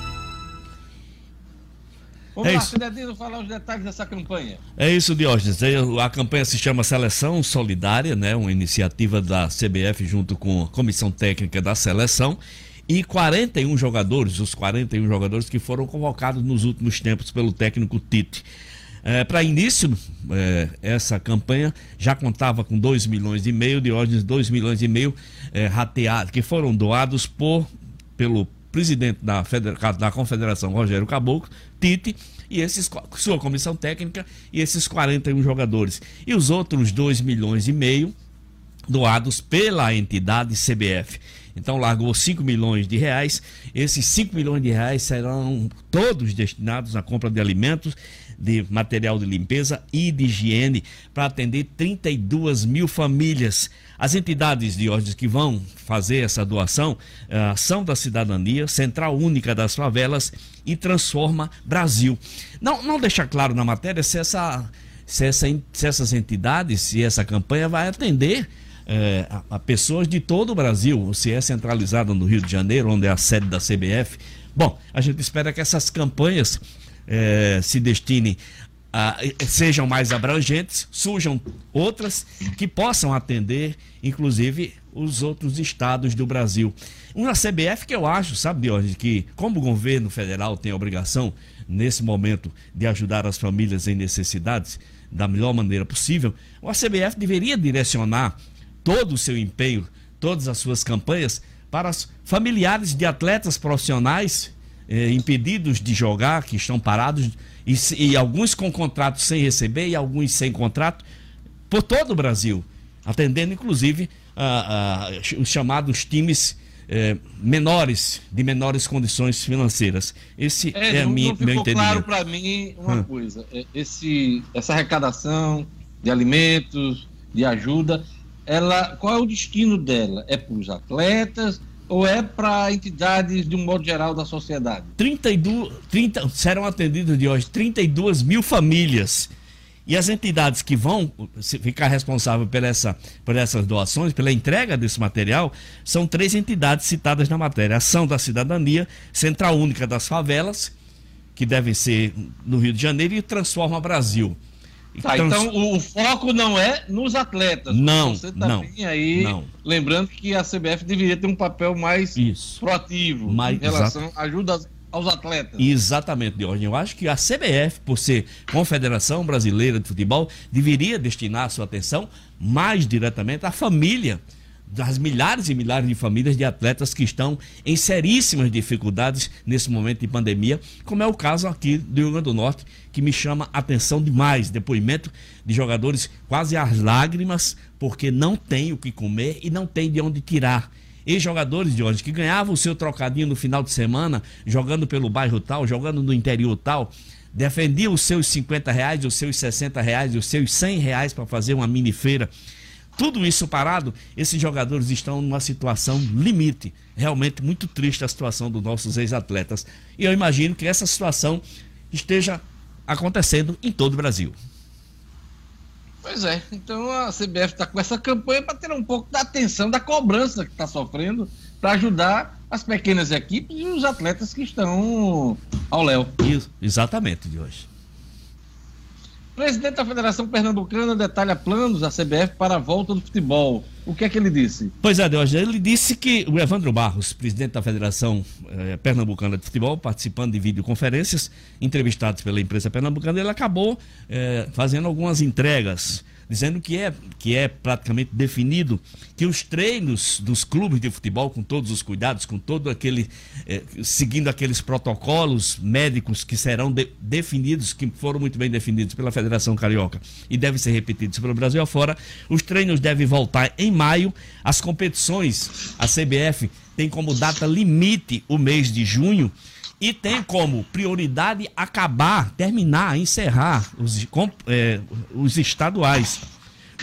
Vamos é lá, Cidadino, falar os detalhes dessa campanha. É isso, Diógenes. É, a campanha se chama Seleção Solidária, né? uma iniciativa da CBF junto com a Comissão Técnica da Seleção. E 41 jogadores, os 41 jogadores que foram convocados nos últimos tempos pelo técnico Tite. É, Para início, é, essa campanha já contava com 2 milhões e meio, Diógenes, 2 milhões e meio é, rateados, que foram doados por, pelo presidente da, da Confederação, Rogério Caboclo, Tite, e esses, sua comissão técnica e esses 41 jogadores. E os outros 2 milhões e meio doados pela entidade CBF. Então largou 5 milhões de reais. Esses 5 milhões de reais serão todos destinados à compra de alimentos, de material de limpeza e de higiene para atender 32 mil famílias. As entidades de ordens que vão fazer essa doação, a Ação da Cidadania, Central Única das Favelas e Transforma Brasil. Não, não deixa claro na matéria se, essa, se, essa, se essas entidades, se essa campanha vai atender é, a, a, pessoas de todo o Brasil, se é centralizada no Rio de Janeiro, onde é a sede da CBF. Bom, a gente espera que essas campanhas é, se destinem a, sejam mais abrangentes, surjam outras que possam atender, inclusive, os outros estados do Brasil. Uma CBF que eu acho, sabe, Diógenes, que como o governo federal tem a obrigação, nesse momento, de ajudar as famílias em necessidades da melhor maneira possível, a CBF deveria direcionar todo o seu empenho, todas as suas campanhas para os familiares de atletas profissionais eh, impedidos de jogar, que estão parados, e, e alguns com contrato sem receber e alguns sem contrato, por todo o Brasil. atendendo inclusive os chamados times é, menores, de menores condições financeiras. Esse é, é não, minha, não ficou meu entendimento. claro para mim uma hum. coisa: é, esse, essa arrecadação de alimentos, de ajuda, ela, qual é o destino dela? É para os atletas ou é para entidades de um modo geral da sociedade? 32, 30, serão atendidas de hoje 32 mil famílias e as entidades que vão ficar responsáveis por, essa, por essas doações, pela entrega desse material, são três entidades citadas na matéria: Ação da Cidadania, Central Única das Favelas, que devem ser no Rio de Janeiro, e Transforma Brasil. Tá, então, então o, o, foco não é nos atletas. Não, você também não, aí, não. lembrando que a CBF deveria ter um papel mais Isso. proativo mais, em relação à ajuda aos atletas. Exatamente, Diógenes. Eu acho que a CBF, por ser Confederação Brasileira de Futebol, deveria destinar sua atenção mais diretamente à família das milhares e milhares de famílias de atletas que estão em seríssimas dificuldades nesse momento de pandemia, como é o caso aqui do Rio Grande do Norte, que me chama atenção demais. Depoimento de jogadores quase às lágrimas, porque não tem o que comer e não tem de onde tirar ex-jogadores de hoje que ganhavam o seu trocadinho no final de semana, jogando pelo bairro tal, jogando no interior tal, defendiam os seus 50 reais, os seus 60 reais, os seus 100 reais para fazer uma mini feira. Tudo isso parado, esses jogadores estão numa situação limite. Realmente muito triste a situação dos nossos ex-atletas. E eu imagino que essa situação esteja acontecendo em todo o Brasil. Pois é, então a CBF está com essa campanha para ter um pouco da atenção da cobrança que está sofrendo, para ajudar as pequenas equipes e os atletas que estão ao léu. Isso, exatamente, de hoje. Presidente da Federação Pernambucana detalha planos da CBF para a volta do futebol. O que é que ele disse? Pois é, Deus, ele disse que o Evandro Barros, presidente da Federação eh, Pernambucana de Futebol, participando de videoconferências, entrevistados pela imprensa pernambucana, ele acabou eh, fazendo algumas entregas dizendo que é, que é praticamente definido que os treinos dos clubes de futebol, com todos os cuidados, com todo aquele. Eh, seguindo aqueles protocolos médicos que serão de, definidos, que foram muito bem definidos pela Federação Carioca e devem ser repetidos pelo Brasil afora, os treinos devem voltar em maio, as competições, a CBF tem como data limite o mês de junho e tem como prioridade acabar, terminar, encerrar os, é, os estaduais.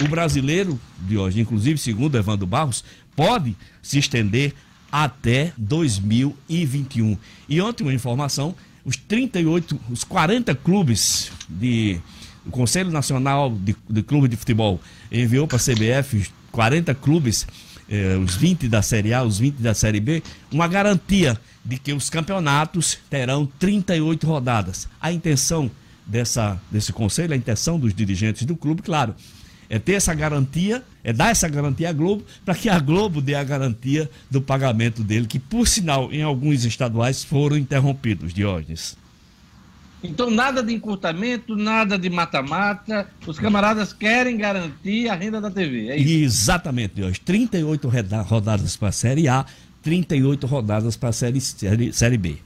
O brasileiro de hoje, inclusive, segundo Evandro Barros, pode se estender até 2021. E ontem uma informação, os 38, os 40 clubes de o Conselho Nacional de, de Clube de Futebol enviou para a CBF 40 clubes, eh, os 20 da Série A, os 20 da Série B, uma garantia de que os campeonatos terão 38 rodadas. A intenção dessa, desse conselho, a intenção dos dirigentes do clube, claro, é ter essa garantia, é dar essa garantia à Globo, para que a Globo dê a garantia do pagamento dele, que, por sinal, em alguns estaduais foram interrompidos, Diógenes. Então, nada de encurtamento, nada de mata-mata. Os camaradas querem garantir a renda da TV. É isso? Exatamente, Diógenes. 38 rodadas para a Série A, 38 rodadas para a série, série, série B.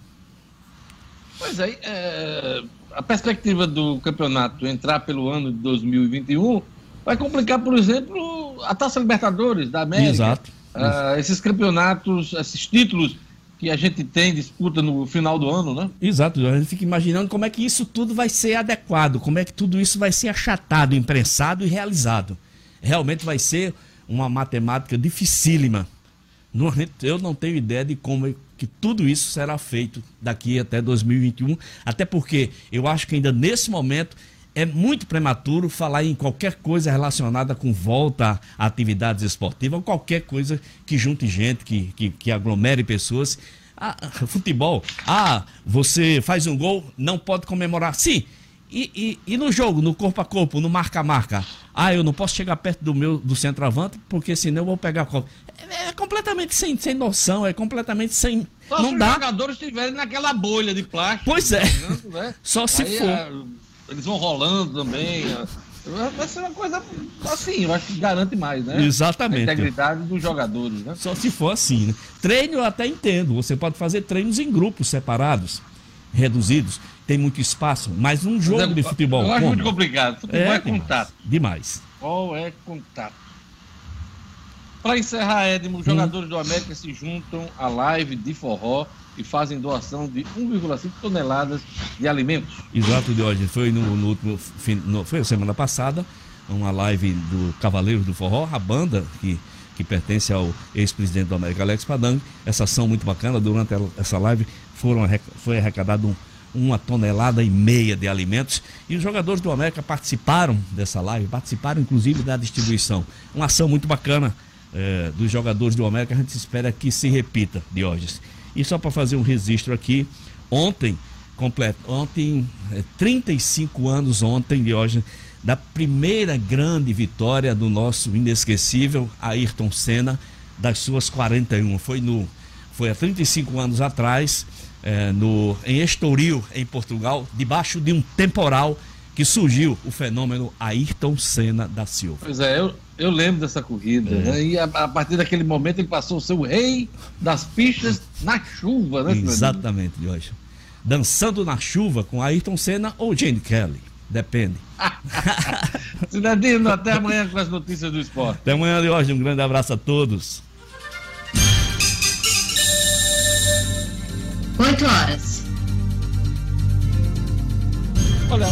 Pois é, é, a perspectiva do campeonato entrar pelo ano de 2021 vai complicar, por exemplo, a Taça Libertadores da América. Exato. Uh, esses campeonatos, esses títulos que a gente tem disputa no final do ano, né? Exato, a gente fica imaginando como é que isso tudo vai ser adequado, como é que tudo isso vai ser achatado, imprensado e realizado. Realmente vai ser uma matemática dificílima eu não tenho ideia de como é que tudo isso será feito daqui até 2021, até porque eu acho que ainda nesse momento é muito prematuro falar em qualquer coisa relacionada com volta a atividades esportivas, ou qualquer coisa que junte gente, que, que, que aglomere pessoas. Ah, futebol, ah, você faz um gol, não pode comemorar. Sim, e, e, e, no jogo, no corpo a corpo, no marca a marca, ah, eu não posso chegar perto do meu do centroavante porque senão eu vou pegar a. É, é, completamente sem, sem noção, é completamente sem. Só não se dá. os jogadores estiverem naquela bolha de plástico. Pois é. Né? Só se Aí, for. É, eles vão rolando também. É, vai ser uma coisa assim, eu acho que garante mais, né? Exatamente. A integridade dos jogadores, né? Só se for assim, né? Treino eu até entendo. Você pode fazer treinos em grupos separados, reduzidos tem muito espaço, mas um jogo mas é, de futebol. Eu acho como? muito complicado. Futebol é, é contato. Demais. Futebol é contato. Para encerrar, Edmo, os jogadores do América se juntam à live de forró e fazem doação de 1,5 toneladas de alimentos. Exato, hoje Foi no, no último fim, no, foi a semana passada, uma live do Cavaleiros do Forró, a banda que, que pertence ao ex-presidente do América, Alex Padang. Essa ação muito bacana. Durante essa live foram, foi arrecadado um, uma tonelada e meia de alimentos. E os jogadores do América participaram dessa live, participaram inclusive da distribuição. Uma ação muito bacana é, dos jogadores do América, a gente espera que se repita, Diógenes. E só para fazer um registro aqui, ontem, completo, ontem, é, 35 anos ontem, Diógenes, da primeira grande vitória do nosso inesquecível Ayrton Senna, das suas 41. Foi, no, foi há 35 anos atrás, é, no, em Estoril, em Portugal, debaixo de um temporal que surgiu o fenômeno Ayrton Senna da Silva. Pois é, eu, eu lembro dessa corrida. É. Né? E a, a, partir daquele momento ele passou a ser o rei das pistas na chuva, né? Exatamente, Jorge. Dançando na chuva com Ayrton Senna ou Jane Kelly. Depende. Cidadino, até amanhã com as notícias do esporte. Até amanhã, Jorge. Um grande abraço a todos. 8 horas. Olha,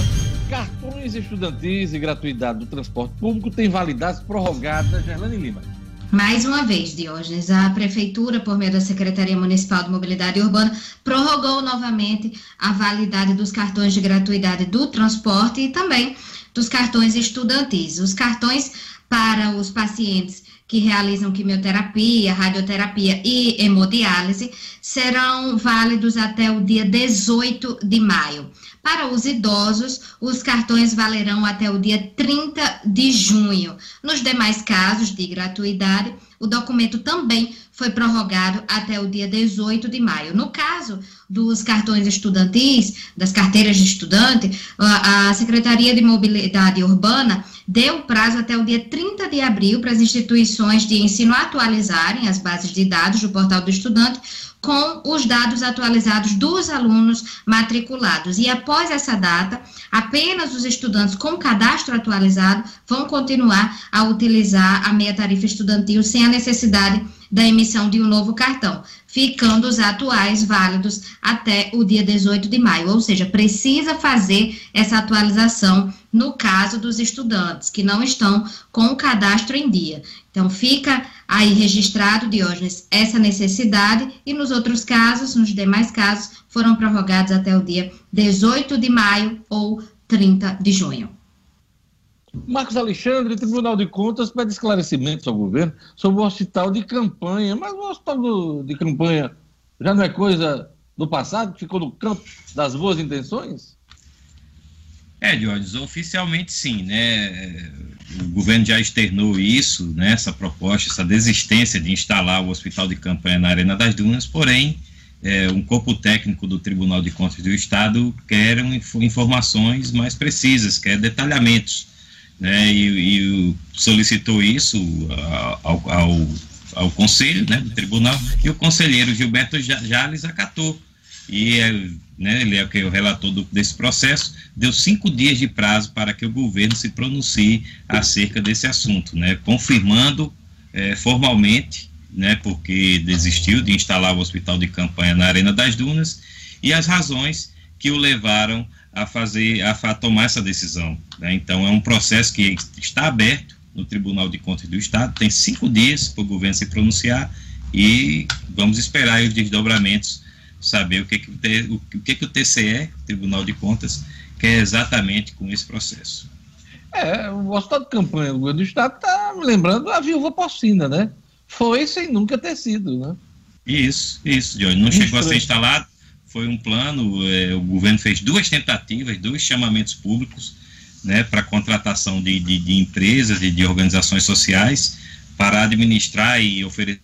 cartões estudantis e gratuidade do transporte público têm validades prorrogadas, Gerlane Lima. Mais uma vez, Diógenes, a Prefeitura, por meio da Secretaria Municipal de Mobilidade Urbana, prorrogou novamente a validade dos cartões de gratuidade do transporte e também dos cartões estudantis. Os cartões para os pacientes que realizam quimioterapia, radioterapia e hemodiálise serão válidos até o dia 18 de maio. Para os idosos, os cartões valerão até o dia 30 de junho. Nos demais casos de gratuidade, o documento também foi prorrogado até o dia 18 de maio. No caso dos cartões estudantis, das carteiras de estudante, a Secretaria de Mobilidade Urbana deu prazo até o dia 30 de abril para as instituições de ensino atualizarem as bases de dados do portal do estudante com os dados atualizados dos alunos matriculados. E após essa data, apenas os estudantes com cadastro atualizado vão continuar a utilizar a meia tarifa estudantil sem a necessidade da emissão de um novo cartão, ficando os atuais válidos até o dia 18 de maio, ou seja, precisa fazer essa atualização no caso dos estudantes que não estão com o cadastro em dia. Então, fica aí registrado, Diógenes, essa necessidade e nos outros casos, nos demais casos, foram prorrogados até o dia 18 de maio ou 30 de junho. Marcos Alexandre, Tribunal de Contas pede esclarecimentos ao governo sobre o hospital de campanha. Mas o hospital de campanha já não é coisa do passado, ficou no campo das boas intenções? É, Diógenes, oficialmente sim, né? O governo já externou isso, né? essa proposta, essa desistência de instalar o hospital de campanha na Arena das Dunas, porém, é, um corpo técnico do Tribunal de Contas do Estado quer informações mais precisas, quer detalhamentos, né? E, e solicitou isso ao, ao, ao Conselho né, do Tribunal, e o conselheiro Gilberto Jales acatou. E é né, ele é o, que, é o relator do, desse processo, deu cinco dias de prazo para que o governo se pronuncie acerca desse assunto, né, confirmando é, formalmente, né, porque desistiu de instalar o hospital de campanha na Arena das Dunas, e as razões que o levaram a fazer, a, a tomar essa decisão. Né? Então, é um processo que está aberto no Tribunal de Contas do Estado, tem cinco dias para o governo se pronunciar e vamos esperar os desdobramentos saber o que, que, o, o, que, que o TCE, Tribunal de Contas, quer exatamente com esse processo. É, o hospital de campanha do governo do Estado está lembrando a viúva porcina, né? Foi sem nunca ter sido, né? Isso, isso, Johnny. Não chegou a ser instalado, foi um plano, é, o governo fez duas tentativas, dois chamamentos públicos, né, para contratação de, de, de empresas e de organizações sociais para administrar e oferecer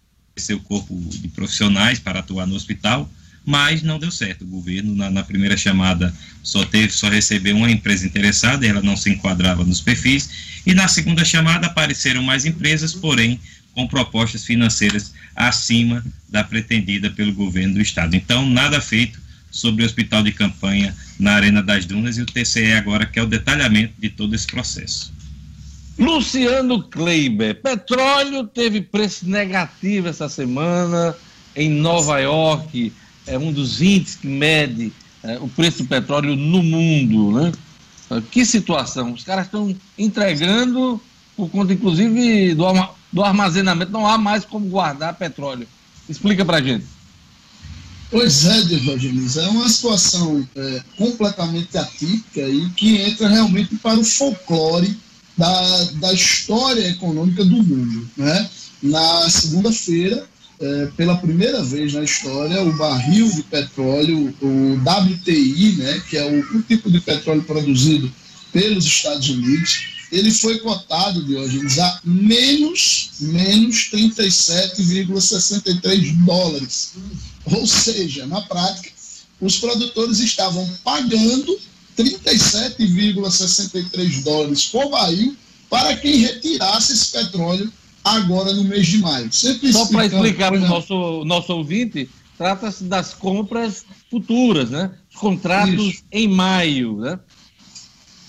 o corpo de profissionais para atuar no hospital mas não deu certo. O governo, na, na, primeira chamada, só teve, só recebeu uma empresa interessada, ela não se enquadrava nos perfis, e na segunda chamada apareceram mais empresas, porém com propostas financeiras acima da pretendida pelo governo do estado. Então, nada feito sobre o hospital de campanha na Arena das Dunas e o TCE agora quer o detalhamento de todo esse processo. Luciano Kleiber, petróleo teve preço negativo essa semana em Nova York, é um dos índices que mede é, o preço do petróleo no mundo, né? Que situação? Os caras estão entregando por conta, inclusive, do, do armazenamento. Não há mais como guardar petróleo. Explica para gente. Pois é, Diogenes, é uma situação é, completamente atípica e que entra realmente para o folclore da, da história econômica do mundo. Né? Na segunda-feira, é, pela primeira vez na história, o barril de petróleo, o WTI, né, que é o, o tipo de petróleo produzido pelos Estados Unidos, ele foi cotado, Diógenes, a menos, menos 37,63 dólares. Ou seja, na prática, os produtores estavam pagando 37,63 dólares por barril para quem retirasse esse petróleo agora no mês de maio. Sempre Só para explicar para o nosso, nosso ouvinte, trata-se das compras futuras, né? Os contratos isso. em maio, né?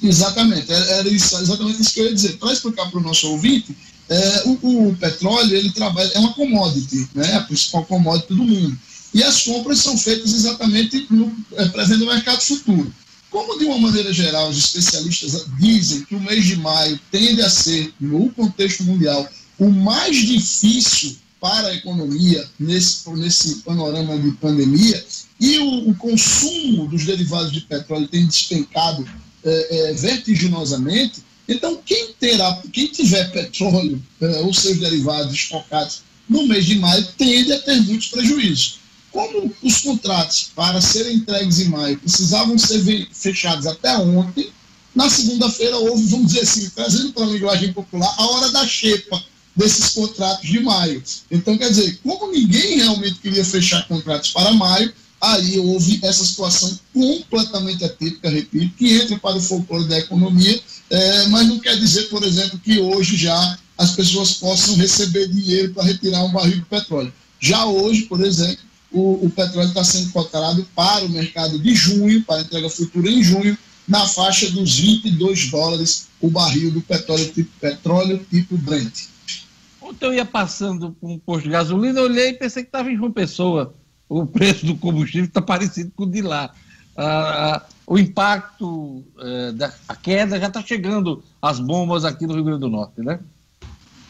Exatamente, era isso, exatamente isso que eu ia dizer. Para explicar para o nosso ouvinte, é, o, o, petróleo ele trabalha, é uma commodity, né? a principal commodity do mundo. E as compras são feitas exatamente no é, presente do mercado futuro. Como, de uma maneira geral, os especialistas dizem que o mês de maio tende a ser, no contexto mundial, o mais difícil para a economia nesse, nesse panorama de pandemia, e o, o consumo dos derivados de petróleo tem despencado é, é, vertiginosamente, então quem terá, quem tiver petróleo é, ou seus derivados estocados no mês de maio tende a ter muitos prejuízos. Como os contratos para serem entregues em maio precisavam ser fechados até ontem, na segunda-feira houve, vamos dizer assim, trazendo para a linguagem popular, a hora da xepa desses contratos de maio. Então, quer dizer, como ninguém realmente queria fechar contratos para maio, aí houve essa situação completamente atípica, repito, que entra para o folclore da economia, é, mas não quer dizer, por exemplo, que hoje já as pessoas possam receber dinheiro para retirar um barril de petróleo. Já hoje, por exemplo, o, o petróleo está sendo cotado para o mercado de junho, para entrega futura em junho, na faixa dos 22 dólares o barril do petróleo tipo, petróleo tipo Brent. Ontem eu ia passando por um posto de gasolina, olhei e pensei que estava em João Pessoa. O preço do combustível está parecido com o de lá. Ah, ah o impacto eh, da queda já está chegando às bombas aqui no Rio Grande do Norte, né?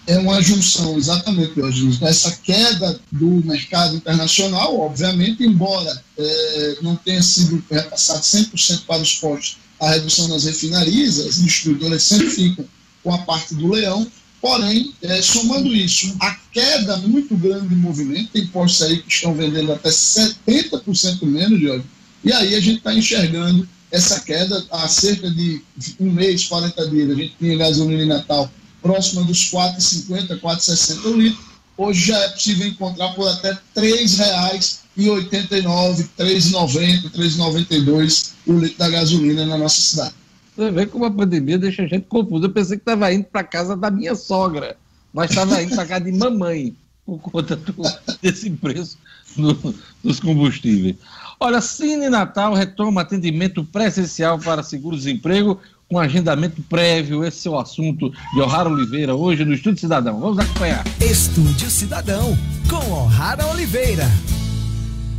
é uma junção, exatamente, hoje. Essa queda do mercado internacional, obviamente, embora é, não tenha sido repassado 100% para os postos a redução nas refinarias, as distribuidoras sempre ficam com a parte do leão, porém, é, somando isso, a queda muito grande de movimento, tem postos aí que estão vendendo até 70% menos de óleo, e aí a gente está enxergando essa queda há cerca de um mês, 40 dias, a gente tinha gasolina em Natal próxima dos 4,50, 4,60 o litro. Hoje já é possível encontrar por até R$ 3,89, R$ 3,90, R$ 3,92 o litro da gasolina na nossa cidade. Você vê como a pandemia deixa a gente confusa. Eu pensei que estava indo para casa da minha sogra, mas estava indo para casa de mamãe, por conta do, desse preço dos combustíveis. Olha, Cine Natal retoma atendimento presencial para seguro-desemprego com agendamento prévio. Esse é o assunto de O'Hara Oliveira hoje no Estúdio Cidadão. Vamos acompanhar. Estúdio Cidadão com O'Hara Oliveira.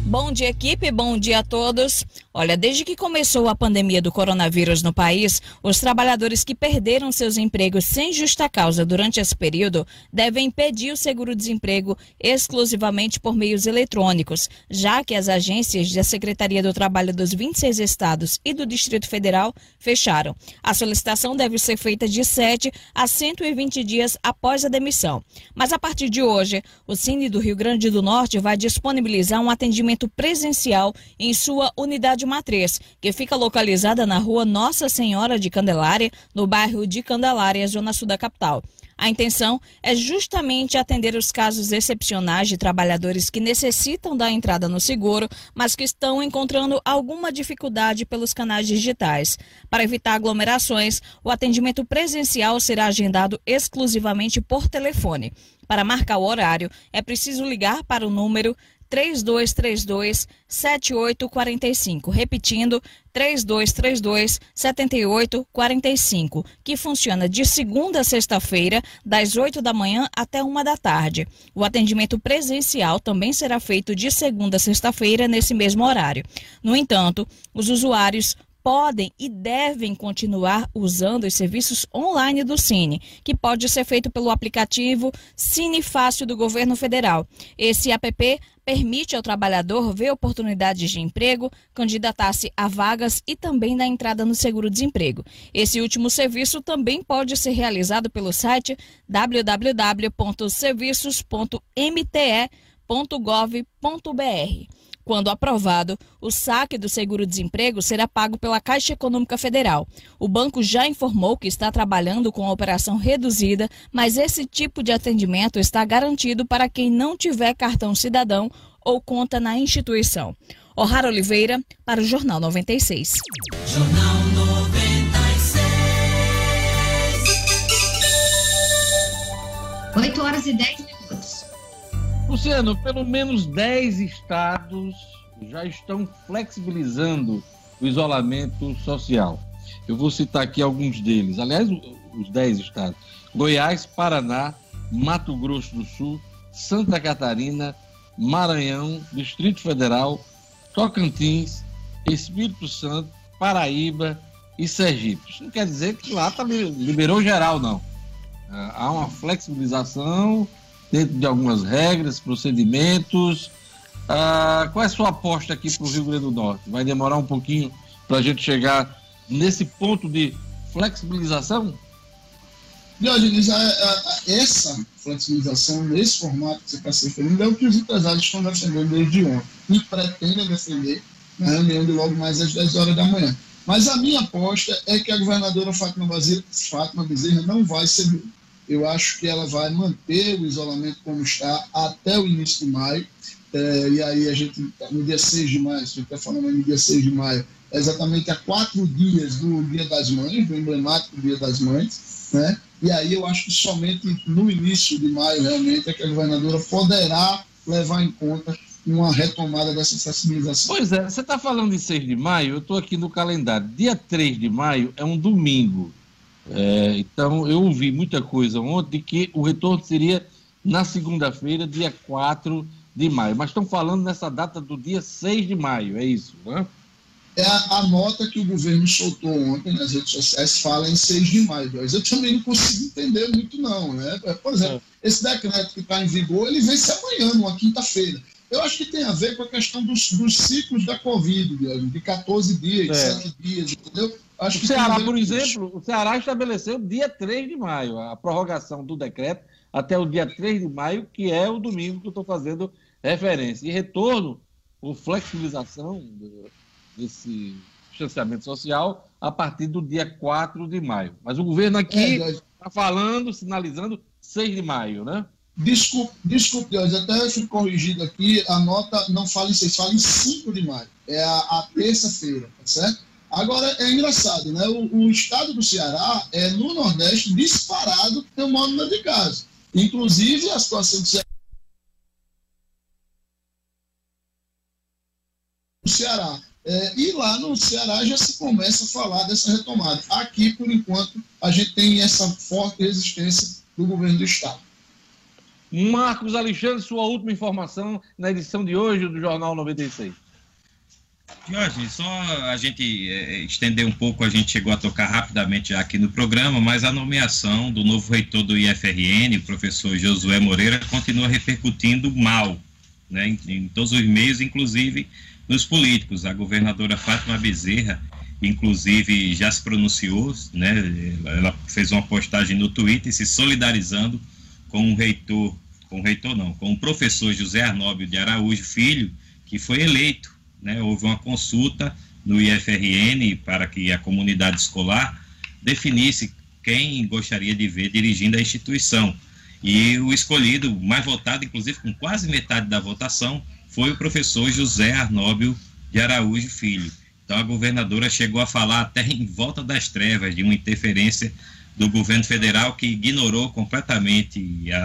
Bom dia, equipe. Bom dia a todos. Olha, desde que começou a pandemia do coronavírus no país, os trabalhadores que perderam seus empregos sem justa causa durante esse período devem pedir o seguro-desemprego exclusivamente por meios eletrônicos, já que as agências da Secretaria do Trabalho dos 26 estados e do Distrito Federal fecharam. A solicitação deve ser feita de 7 a 120 dias após a demissão. Mas a partir de hoje, o Cine do Rio Grande do Norte vai disponibilizar um atendimento atendimento presencial em sua unidade matriz, que fica localizada na rua Nossa Senhora de Candelária, no bairro de Candelária, zona sul da capital. A intenção é justamente atender os casos excepcionais de trabalhadores que necessitam da entrada no seguro, mas que estão encontrando alguma dificuldade pelos canais digitais. Para evitar aglomerações, o atendimento presencial será agendado exclusivamente por telefone. Para marcar o horário, é preciso ligar para o número 3232 7845. Repetindo, 3232 7845, que funciona de segunda a sexta-feira, das 8 da manhã até uma da tarde. O atendimento presencial também será feito de segunda a sexta-feira, nesse mesmo horário. No entanto, os usuários podem e devem continuar usando os serviços online do Cine, que pode ser feito pelo aplicativo Cine Fácil do Governo Federal. Esse app permite ao trabalhador ver oportunidades de emprego, candidatar-se a vagas e também dar entrada no seguro-desemprego. Esse último serviço também pode ser realizado pelo site www.serviços.mte.gov.br. Quando aprovado, o saque do seguro-desemprego será pago pela Caixa Econômica Federal. O banco já informou que está trabalhando com a operação reduzida, mas esse tipo de atendimento está garantido para quem não tiver cartão cidadão ou conta na instituição. O'Hara Oliveira, para o Jornal 96. Jornal 96. 8 horas e 10 minutos. Luciano, pelo menos 10 estados já estão flexibilizando o isolamento social. Eu vou citar aqui alguns deles. Aliás, os 10 estados: Goiás, Paraná, Mato Grosso do Sul, Santa Catarina, Maranhão, Distrito Federal, Tocantins, Espírito Santo, Paraíba e Sergipe. Isso não quer dizer que lá tá, liberou geral, não. Há uma flexibilização dentro de algumas regras, procedimentos. Ah, qual é a sua aposta aqui para o Rio Grande do Norte? Vai demorar um pouquinho para a gente chegar nesse ponto de flexibilização? Diogenes, essa flexibilização, nesse formato que você está se referindo, é o que os empresários estão defendendo desde ontem e pretendem defender na reunião de logo mais às 10 horas da manhã. Mas a minha aposta é que a governadora Fátima Bezerra, Fátima Bezerra não vai ser eu acho que ela vai manter o isolamento como está até o início de maio. É, e aí a gente, no dia 6 de maio, se está falando no dia 6 de maio, é exatamente há quatro dias do Dia das Mães, do emblemático Dia das Mães, né? E aí eu acho que somente no início de maio, realmente, é que a governadora poderá levar em conta uma retomada dessa sensibilização. Pois é, você está falando de 6 de maio, eu estou aqui no calendário. Dia 3 de maio é um domingo. É, então, eu ouvi muita coisa ontem que o retorno seria na segunda-feira, dia 4 de maio. Mas estão falando nessa data do dia 6 de maio, é isso, né? É a, a, nota que o governo soltou ontem nas redes sociais fala em 6 de maio. Mas eu também não consigo entender muito, não. Né? Por exemplo, é. esse decreto que está em vigor, ele vence amanhã, numa quinta-feira. Eu acho que tem a ver com a questão dos, dos ciclos da Covid, de 14 dias, de é. 7 dias, entendeu? Acho o Ceará, por exemplo, o Ceará estabeleceu dia 3 de maio, a prorrogação do decreto até o dia 3 de maio, que é o domingo que eu estou fazendo referência. E retorno, ou flexibilização desse distanciamento social a partir do dia 4 de maio. Mas o governo aqui está é, falando, sinalizando 6 de maio, né? Desculpe, desculpe, Deus, até fui corrigido aqui, a nota não fala em 6, fala em 5 de maio. É a, a terça-feira, tá certo? Agora, é engraçado, né? O, o, estado do Ceará é, no Nordeste, disparado pelo modo de casa. Inclusive, a situação do Ceará. Ceará. É, e lá no Ceará já se começa a falar dessa retomada. Aqui, por enquanto, a gente tem essa forte resistência do governo do Estado. Marcos Alexandre, sua última informação na edição de hoje do Jornal 96. Jorge, só a gente é, estender um pouco, a gente chegou a tocar rapidamente já aqui no programa, mas a nomeação do novo reitor do IFRN, o professor Josué Moreira, continua repercutindo mal né, em, em todos os meios, inclusive nos políticos. A governadora Fátima Bezerra, inclusive, já se pronunciou, né, ela fez uma postagem no Twitter se solidarizando com o reitor, com o reitor não, com o professor José Arnóbio de Araújo Filho, que foi eleito né, houve uma consulta no IFRN para que a comunidade escolar definisse quem gostaria de ver dirigindo a instituição. E o escolhido, mais votado, inclusive com quase metade da votação, foi o professor José Arnóbio de Araújo Filho. Então a governadora chegou a falar até em volta das trevas de uma interferência do governo federal que ignorou completamente a,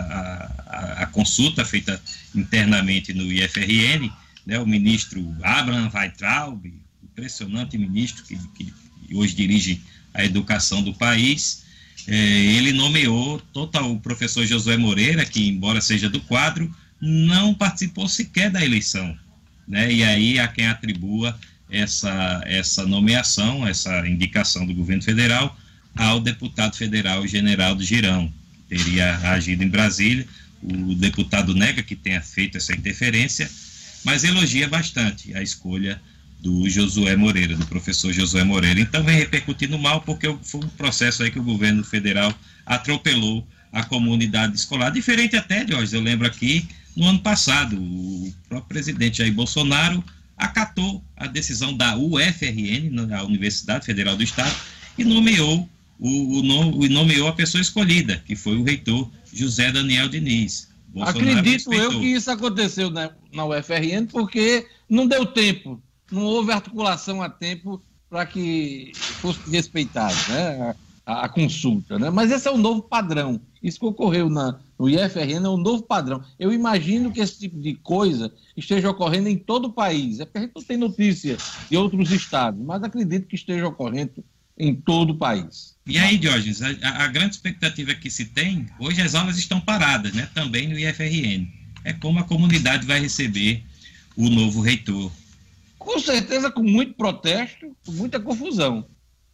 a, a consulta feita internamente no IFRN, né, o ministro Abraham Weitraub, impressionante ministro que, que hoje dirige a educação do país, é, ele nomeou total o professor Josué Moreira, que embora seja do quadro, não participou sequer da eleição, né, e aí a quem atribua essa, essa nomeação, essa indicação do governo federal ao deputado federal Generaldo Girão, que teria agido em Brasília. O deputado nega que tenha feito essa interferência, mas elogia bastante a escolha do Josué Moreira, do professor Josué Moreira. Então vem repercutindo mal, porque foi um processo aí que o governo federal atropelou a comunidade escolar. Diferente até, Jorge, eu lembro aqui, no ano passado, o próprio presidente Jair Bolsonaro acatou a decisão da UFRN, a Universidade Federal do Estado, e nomeou o, o, nomeou a pessoa escolhida, que foi o reitor José Daniel Diniz. Bolsonaro Acredito respeitou. eu que isso aconteceu na, na UFRN porque não deu tempo, não houve articulação a tempo para que fosse respeitado né, a, a, consulta. Né? Mas esse é o novo padrão. Isso que ocorreu na, no IFRN é um novo padrão. Eu imagino que esse tipo de coisa esteja ocorrendo em todo o país. É porque a gente não tem notícia de outros estados, mas acredito que esteja ocorrendo em todo o país. E aí, Diógenes, a, a, grande expectativa que se tem, hoje as aulas estão paradas, né? Também no IFRN. É como a comunidade vai receber o novo reitor. Com certeza, com muito protesto, com muita confusão.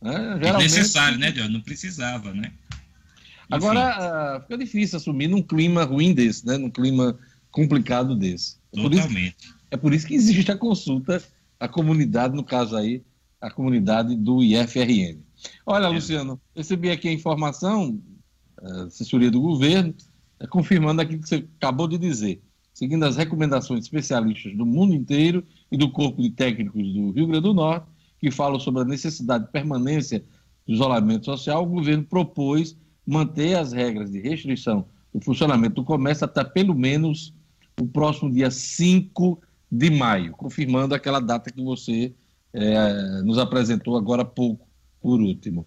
Né? Geralmente... Necessário, né, Diógenes? Não precisava, né? Enfim. Agora, uh, fica difícil assumir num clima ruim desse, né? Num clima complicado desse. É Totalmente. Por isso, é por isso que existe a consulta à comunidade, no caso aí, a comunidade do IFRN. Olha, é. Luciano, recebi aqui a informação, a eh, assessoria do governo, é, confirmando aquilo que você acabou de dizer. Seguindo as recomendações de especialistas do mundo inteiro e do Corpo de Técnicos do Rio Grande do Norte, que falam sobre a necessidade de permanência do isolamento social, o governo propôs manter as regras de restrição do funcionamento do comércio até pelo menos o próximo dia 5 de maio, confirmando aquela data que você é, nos apresentou agora há pouco, por último.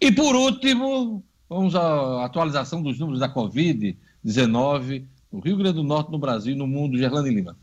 E por último, vamos à atualização dos números da Covid-19 no Rio Grande do Norte, no Brasil e no mundo. Gerlane Lima.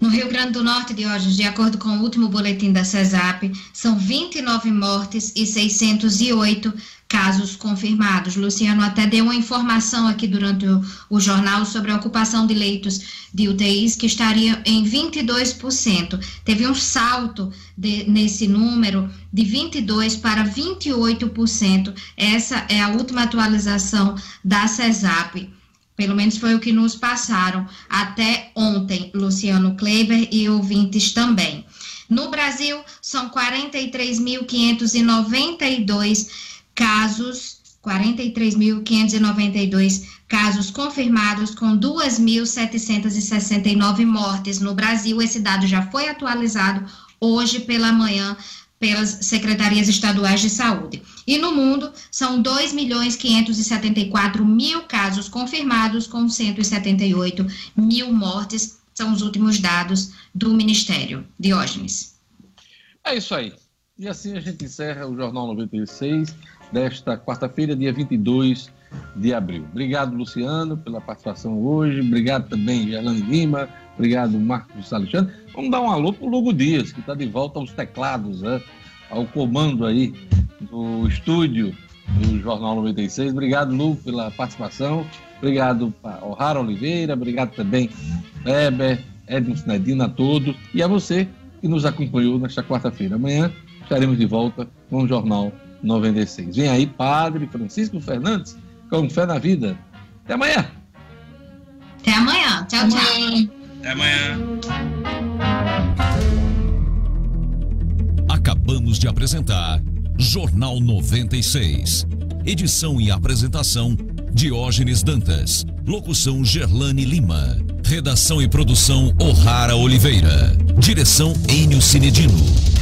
No Rio Grande do Norte de hoje, de acordo com o último boletim da CESAP, são 29 mortes e 608 casos confirmados. Luciano até deu uma informação aqui durante o, o, jornal sobre a ocupação de leitos de UTIs, que estaria em 22%. Teve um salto de, nesse número de 22% para 28%. Essa é a última atualização da CESAP. Pelo menos foi o que nos passaram até ontem, Luciano Kleber e ouvintes também. No Brasil, são 43.592 casos, 43.592 casos confirmados, com 2.769 mortes no Brasil. Esse dado já foi atualizado hoje pela manhã pelas secretarias estaduais de saúde. E no mundo, são 2 milhões 574 mil casos confirmados, com 178 mil mortes, são os últimos dados do Ministério. Diógenes. É isso aí. E assim a gente encerra o Jornal 96 desta quarta-feira, dia 22 de abril. Obrigado, Luciano, pela participação hoje. Obrigado também, Gerlane Lima. Obrigado, Marcos Alexandre. Vamos dar um alô para o Lugo Dias, que está de volta aos teclados, né? ao comando aí do estúdio do Jornal 96. Obrigado, Lugo, pela participação. Obrigado ao Rara Oliveira. Obrigado também, Weber, Edson Nedina, a todos. E a você que nos acompanhou nesta quarta-feira. Amanhã estaremos de volta com o Jornal 96. Vem aí, Padre Francisco Fernandes, com fé na vida. Até amanhã. Até amanhã. Tchau, tchau. Até amanhã. Acabamos de apresentar Jornal 96. Edição e apresentação Diógenes Dantas. Locução Gerlane Lima. Redação e produção O'Hara Oliveira. Direção Enio Cinedino.